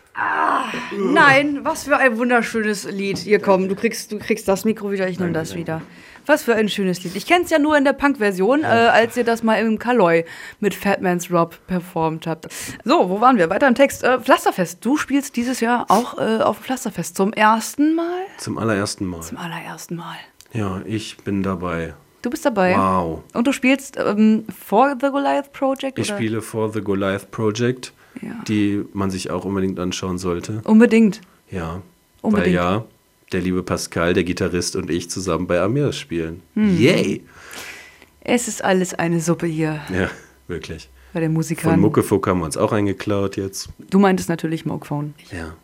Speaker 2: Nein, was für ein wunderschönes Lied. Hier komm, du kriegst, du kriegst das Mikro wieder, ich nehme das wieder. Was für ein schönes Lied. Ich kenne es ja nur in der Punk-Version, äh, als ihr das mal im Kaloi mit Fatman's Rob performt habt. So, wo waren wir? Weiter im Text. Äh, Pflasterfest. Du spielst dieses Jahr auch äh, auf dem Pflasterfest zum ersten Mal?
Speaker 16: Zum allerersten Mal.
Speaker 2: Zum allerersten Mal.
Speaker 16: Ja, ich bin dabei.
Speaker 2: Du bist dabei.
Speaker 16: Wow.
Speaker 2: Und du spielst ähm, vor The Goliath Project?
Speaker 16: Ich
Speaker 2: oder?
Speaker 16: spiele for The Goliath Project, die man sich auch unbedingt anschauen sollte.
Speaker 2: Unbedingt.
Speaker 16: Ja.
Speaker 2: Unbedingt.
Speaker 16: Weil ja, der liebe Pascal, der Gitarrist und ich zusammen bei Amirs spielen.
Speaker 2: Hm.
Speaker 16: Yay!
Speaker 2: Es ist alles eine Suppe hier
Speaker 16: Ja, wirklich.
Speaker 2: bei den
Speaker 16: Von
Speaker 2: Musikern.
Speaker 16: Muckefuck haben wir uns auch eingeklaut jetzt.
Speaker 2: Du meintest natürlich Mokephone.
Speaker 16: Ja.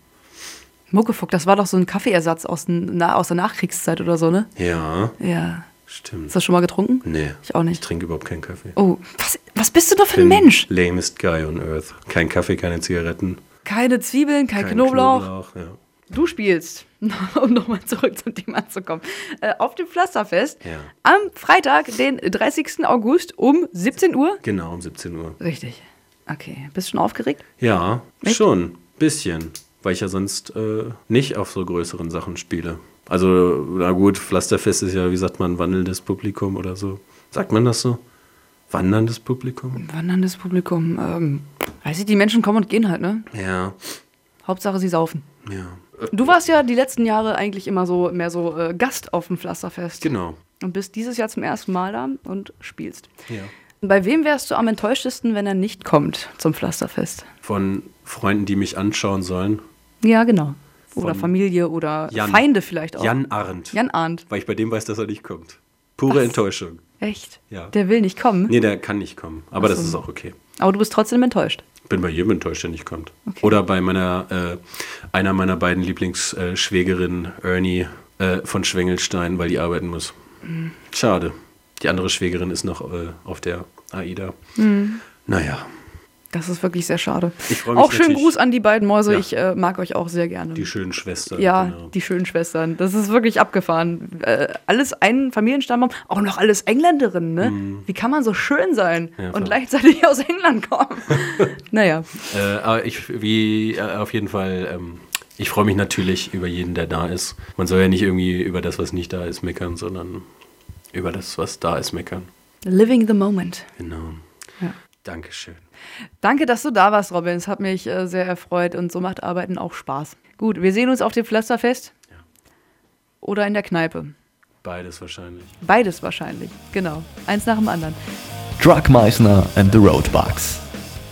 Speaker 2: Muckefuck, das war doch so ein Kaffeeersatz aus, aus der Nachkriegszeit oder so, ne?
Speaker 16: Ja,
Speaker 2: Ja.
Speaker 16: stimmt.
Speaker 2: Hast du schon mal getrunken?
Speaker 16: Nee.
Speaker 2: Ich auch nicht.
Speaker 16: Ich trinke überhaupt keinen Kaffee.
Speaker 2: Oh, was, was bist du doch für ein Mensch?
Speaker 16: Lamest guy on earth. Kein Kaffee, keine Zigaretten.
Speaker 2: Keine Zwiebeln, kein,
Speaker 16: kein
Speaker 2: Knoblauch.
Speaker 16: ja.
Speaker 2: Du spielst, um nochmal zurück zum Thema zu kommen, äh, auf dem Pflasterfest
Speaker 16: Ja.
Speaker 2: am Freitag, den 30. August um 17 Uhr.
Speaker 16: Genau, um 17 Uhr.
Speaker 2: Richtig. Okay. Bist du schon aufgeregt?
Speaker 16: Ja,
Speaker 2: Echt?
Speaker 16: schon. Bisschen. Weil ich ja sonst äh, nicht auf so größeren Sachen spiele. Also, na gut, Pflasterfest ist ja, wie sagt man, wandelndes Publikum oder so. Sagt man das so? Wanderndes Publikum?
Speaker 2: Wanderndes Publikum. Ähm, weiß ich, die Menschen kommen und gehen halt, ne?
Speaker 16: Ja,
Speaker 2: Hauptsache, sie saufen.
Speaker 16: ja.
Speaker 2: Du warst ja die letzten Jahre eigentlich immer so mehr so äh, Gast auf dem Pflasterfest.
Speaker 16: Genau.
Speaker 2: Und bist dieses Jahr zum ersten Mal da und spielst.
Speaker 16: Ja.
Speaker 2: Bei wem wärst du am enttäuschtesten, wenn er nicht kommt zum Pflasterfest?
Speaker 16: Von Freunden, die mich anschauen sollen.
Speaker 2: Ja, genau. Oder
Speaker 16: Von
Speaker 2: Familie oder
Speaker 16: Jan.
Speaker 2: Feinde vielleicht auch.
Speaker 16: Jan Arndt.
Speaker 2: Jan Arndt.
Speaker 16: Weil ich bei dem weiß, dass er nicht kommt. Pure
Speaker 2: Was?
Speaker 16: Enttäuschung.
Speaker 2: Echt?
Speaker 16: Ja.
Speaker 2: Der will nicht kommen.
Speaker 16: Nee, der kann nicht kommen. Aber
Speaker 2: Ach
Speaker 16: das
Speaker 2: so.
Speaker 16: ist auch okay.
Speaker 2: Aber du bist trotzdem enttäuscht.
Speaker 16: Bin bei jedem enttäuscht, der nicht kommt. Oder bei meiner, äh, einer meiner beiden Lieblingsschwägerinnen, Ernie äh, von Schwengelstein, weil die arbeiten muss.
Speaker 2: Mhm.
Speaker 16: Schade. Die andere Schwägerin ist noch äh, auf der AIDA.
Speaker 2: Mhm.
Speaker 16: Naja,
Speaker 2: Das ist wirklich sehr schade.
Speaker 16: Ich freu mich
Speaker 2: Auch schönen Gruß an die beiden Mäuse.
Speaker 16: Ja.
Speaker 2: Ich äh, mag euch auch sehr gerne.
Speaker 16: die schönen Schwestern.
Speaker 2: ja,
Speaker 16: genau.
Speaker 2: die schönen Schwestern. Das ist wirklich abgefahren. Äh, alles ein Familienstammbaum, auch noch alles Engländerinnen, ne? Wie kann man so schön sein
Speaker 16: Mhm. Ja,
Speaker 2: und gleichzeitig aus England kommen? naja.
Speaker 16: Äh, aber ich, wie, äh, auf jeden Fall, ähm, Ich freue mich natürlich über jeden, der da ist. Man soll ja nicht irgendwie über das, was nicht da ist, meckern, sondern über das, was da ist, meckern.
Speaker 2: Living the moment.
Speaker 16: Genau.
Speaker 2: Ja.
Speaker 16: Dankeschön.
Speaker 2: Danke, dass du da warst, Robin. Es hat mich äh, sehr erfreut und so macht Arbeiten auch Spaß. Gut, wir sehen uns auf dem Pflasterfest. Oder in der Kneipe.
Speaker 16: Beides wahrscheinlich.
Speaker 2: Beides wahrscheinlich. Genau. Eins nach dem anderen.
Speaker 1: Meissner and the Roadbugs.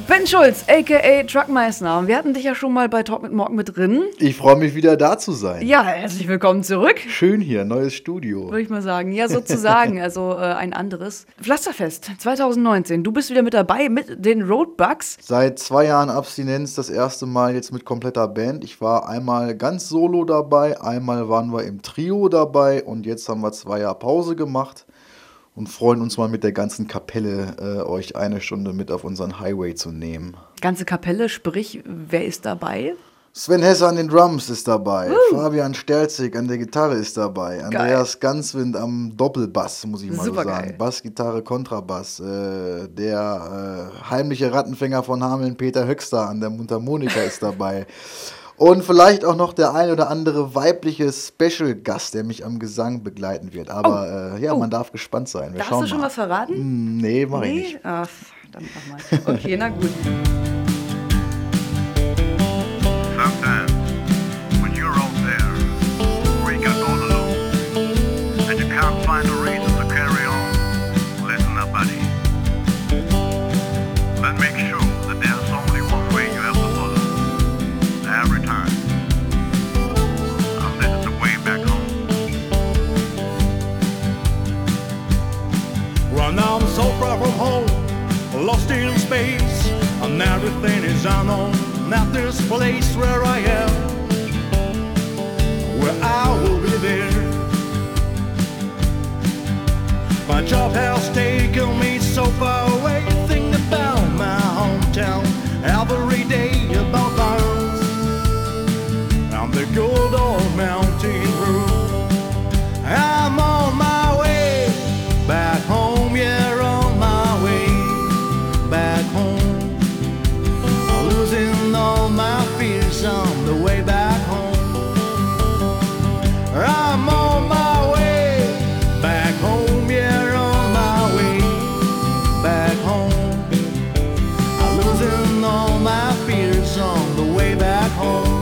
Speaker 2: Ben Schulz, a.k.a. Truck Meissner. Und Wir hatten dich ja schon mal bei Talk mit Morgen mit drin.
Speaker 18: Ich freue mich wieder da zu sein.
Speaker 2: Ja, herzlich willkommen zurück.
Speaker 18: Schön hier, neues Studio.
Speaker 2: Würde ich mal sagen. Ja, sozusagen. also äh, ein anderes. Pflasterfest 2019. Du bist wieder mit dabei mit den Roadbugs.
Speaker 18: Seit zwei Jahren Abstinenz das erste Mal jetzt mit kompletter Band. Ich war einmal ganz solo dabei, einmal waren wir im Trio dabei und jetzt haben wir zwei Jahre Pause gemacht und freuen uns mal mit der ganzen Kapelle äh, euch eine Stunde mit auf unseren Highway zu nehmen.
Speaker 2: Ganze Kapelle, sprich, wer ist dabei?
Speaker 18: Sven Hesse an den Drums ist dabei,
Speaker 2: Uh.
Speaker 18: Fabian Sterzig an der Gitarre ist dabei, Andreas Ganswind am Doppelbass, muss ich mal so
Speaker 2: Supergeil.
Speaker 18: sagen. Bass, Gitarre, Kontrabass. Äh, der äh, heimliche Rattenfänger von Hameln, Peter Höxter an der Mundharmonika ist dabei. Und vielleicht auch noch der ein oder andere weibliche Special-Gast, der mich am Gesang begleiten wird. Aber äh, ja,
Speaker 2: Oh.
Speaker 18: man darf gespannt sein. Wir
Speaker 2: Darfst du schon
Speaker 18: mal.
Speaker 2: was verraten?
Speaker 18: Hm, nee, mach ich nicht.
Speaker 2: Ah, verdammt nochmal. Okay, na gut.
Speaker 19: All
Speaker 20: my fears on the way back home.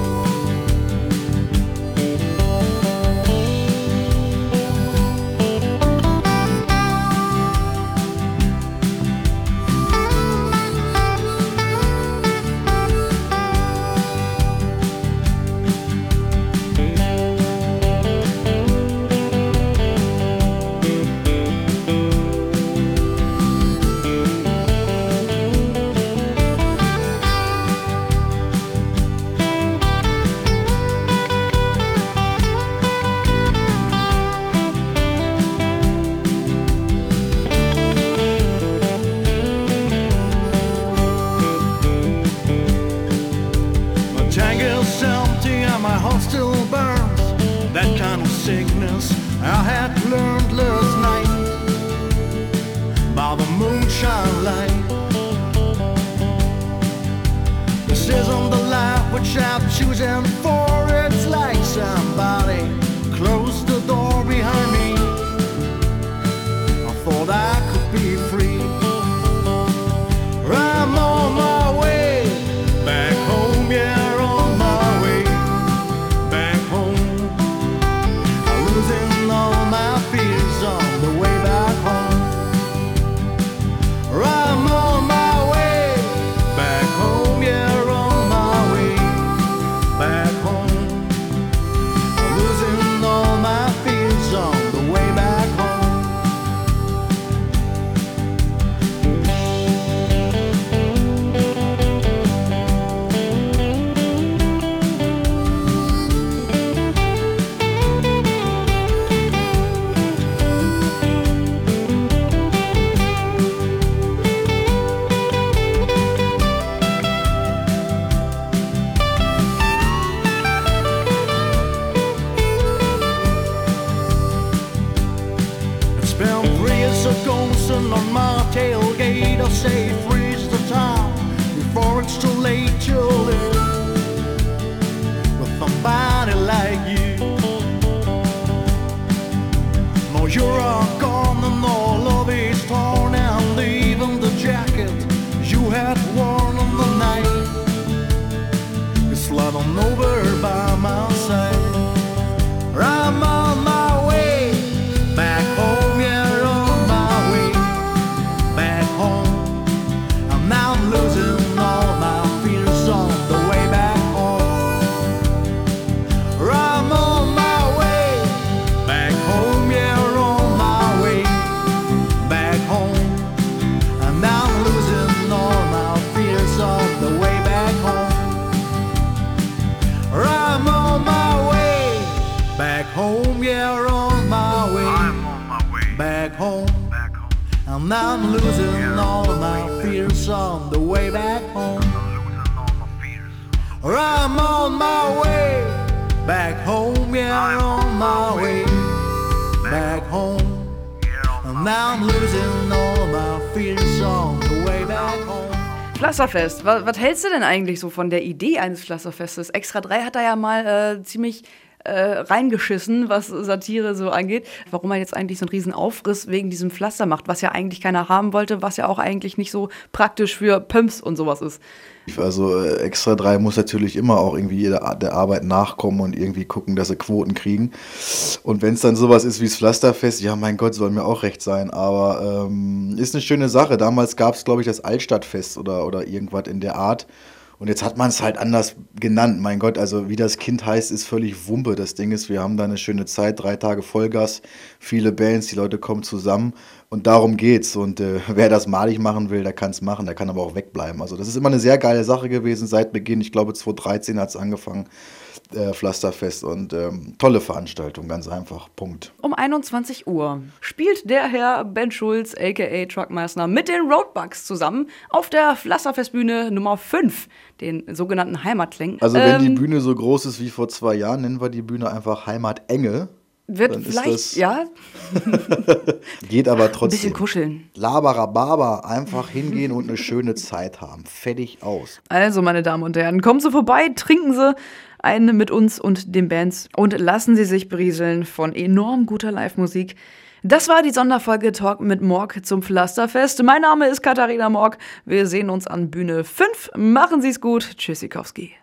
Speaker 20: Back home. And now I'm losing all my fears on the way back home.
Speaker 2: Pflasterfest. Was, was hältst du denn eigentlich so von der Idee eines Pflasterfestes? Extra 3 hat da ja mal äh, ziemlich äh, reingeschissen, was Satire so angeht. Warum er jetzt eigentlich so einen riesen Aufriss wegen diesem Pflaster macht, was ja eigentlich keiner haben wollte, was ja auch eigentlich nicht so praktisch für Pumps und sowas ist.
Speaker 18: Also äh, Extra 3 muss natürlich immer auch irgendwie jeder der Arbeit nachkommen und irgendwie gucken, dass sie Quoten kriegen. Und wenn es dann sowas ist wie das Pflasterfest, ja mein Gott, soll mir auch recht sein, aber ähm, ist eine schöne Sache. Damals gab es, glaube ich, das Altstadtfest oder, oder irgendwas in der Art. Und jetzt hat man es halt anders genannt. Mein Gott, also wie das Kind heißt, ist völlig Wumpe. Das Ding ist, wir haben da eine schöne Zeit, drei Tage Vollgas, viele Bands, die Leute kommen zusammen und darum geht's. Und äh, wer das malig machen will, der kann es machen, der kann aber auch wegbleiben. Also das ist immer eine sehr geile Sache gewesen seit Beginn. Ich glaube 2013 hat es angefangen, äh, Pflasterfest und ähm, tolle Veranstaltung, ganz einfach. Punkt.
Speaker 2: Um 21 Uhr spielt der Herr Ben Schulz, aka Truckmeister, mit den Roadbugs zusammen auf der Pflasterfestbühne Nummer 5, den sogenannten Heimatklängen.
Speaker 18: Also wenn die
Speaker 2: Ähm,
Speaker 18: Bühne so groß ist wie vor zwei Jahren, nennen wir die Bühne einfach Heimatenge.
Speaker 2: Wird
Speaker 18: Dann
Speaker 2: vielleicht, ja,
Speaker 18: Geht aber
Speaker 2: ein bisschen
Speaker 18: trotzdem.
Speaker 2: kuscheln.
Speaker 18: Labarababa, einfach hingehen und eine schöne Zeit haben. Fertig aus.
Speaker 2: Also, meine Damen und Herren, kommen Sie vorbei, trinken Sie einen mit uns und den Bands und lassen Sie sich berieseln von enorm guter Live-Musik. Das war die Sonderfolge Talk mit Morg zum Pflasterfest. Mein Name ist Katharina Morg. Wir sehen uns an Bühne 5. Machen Sie es gut. Tschüssikowski.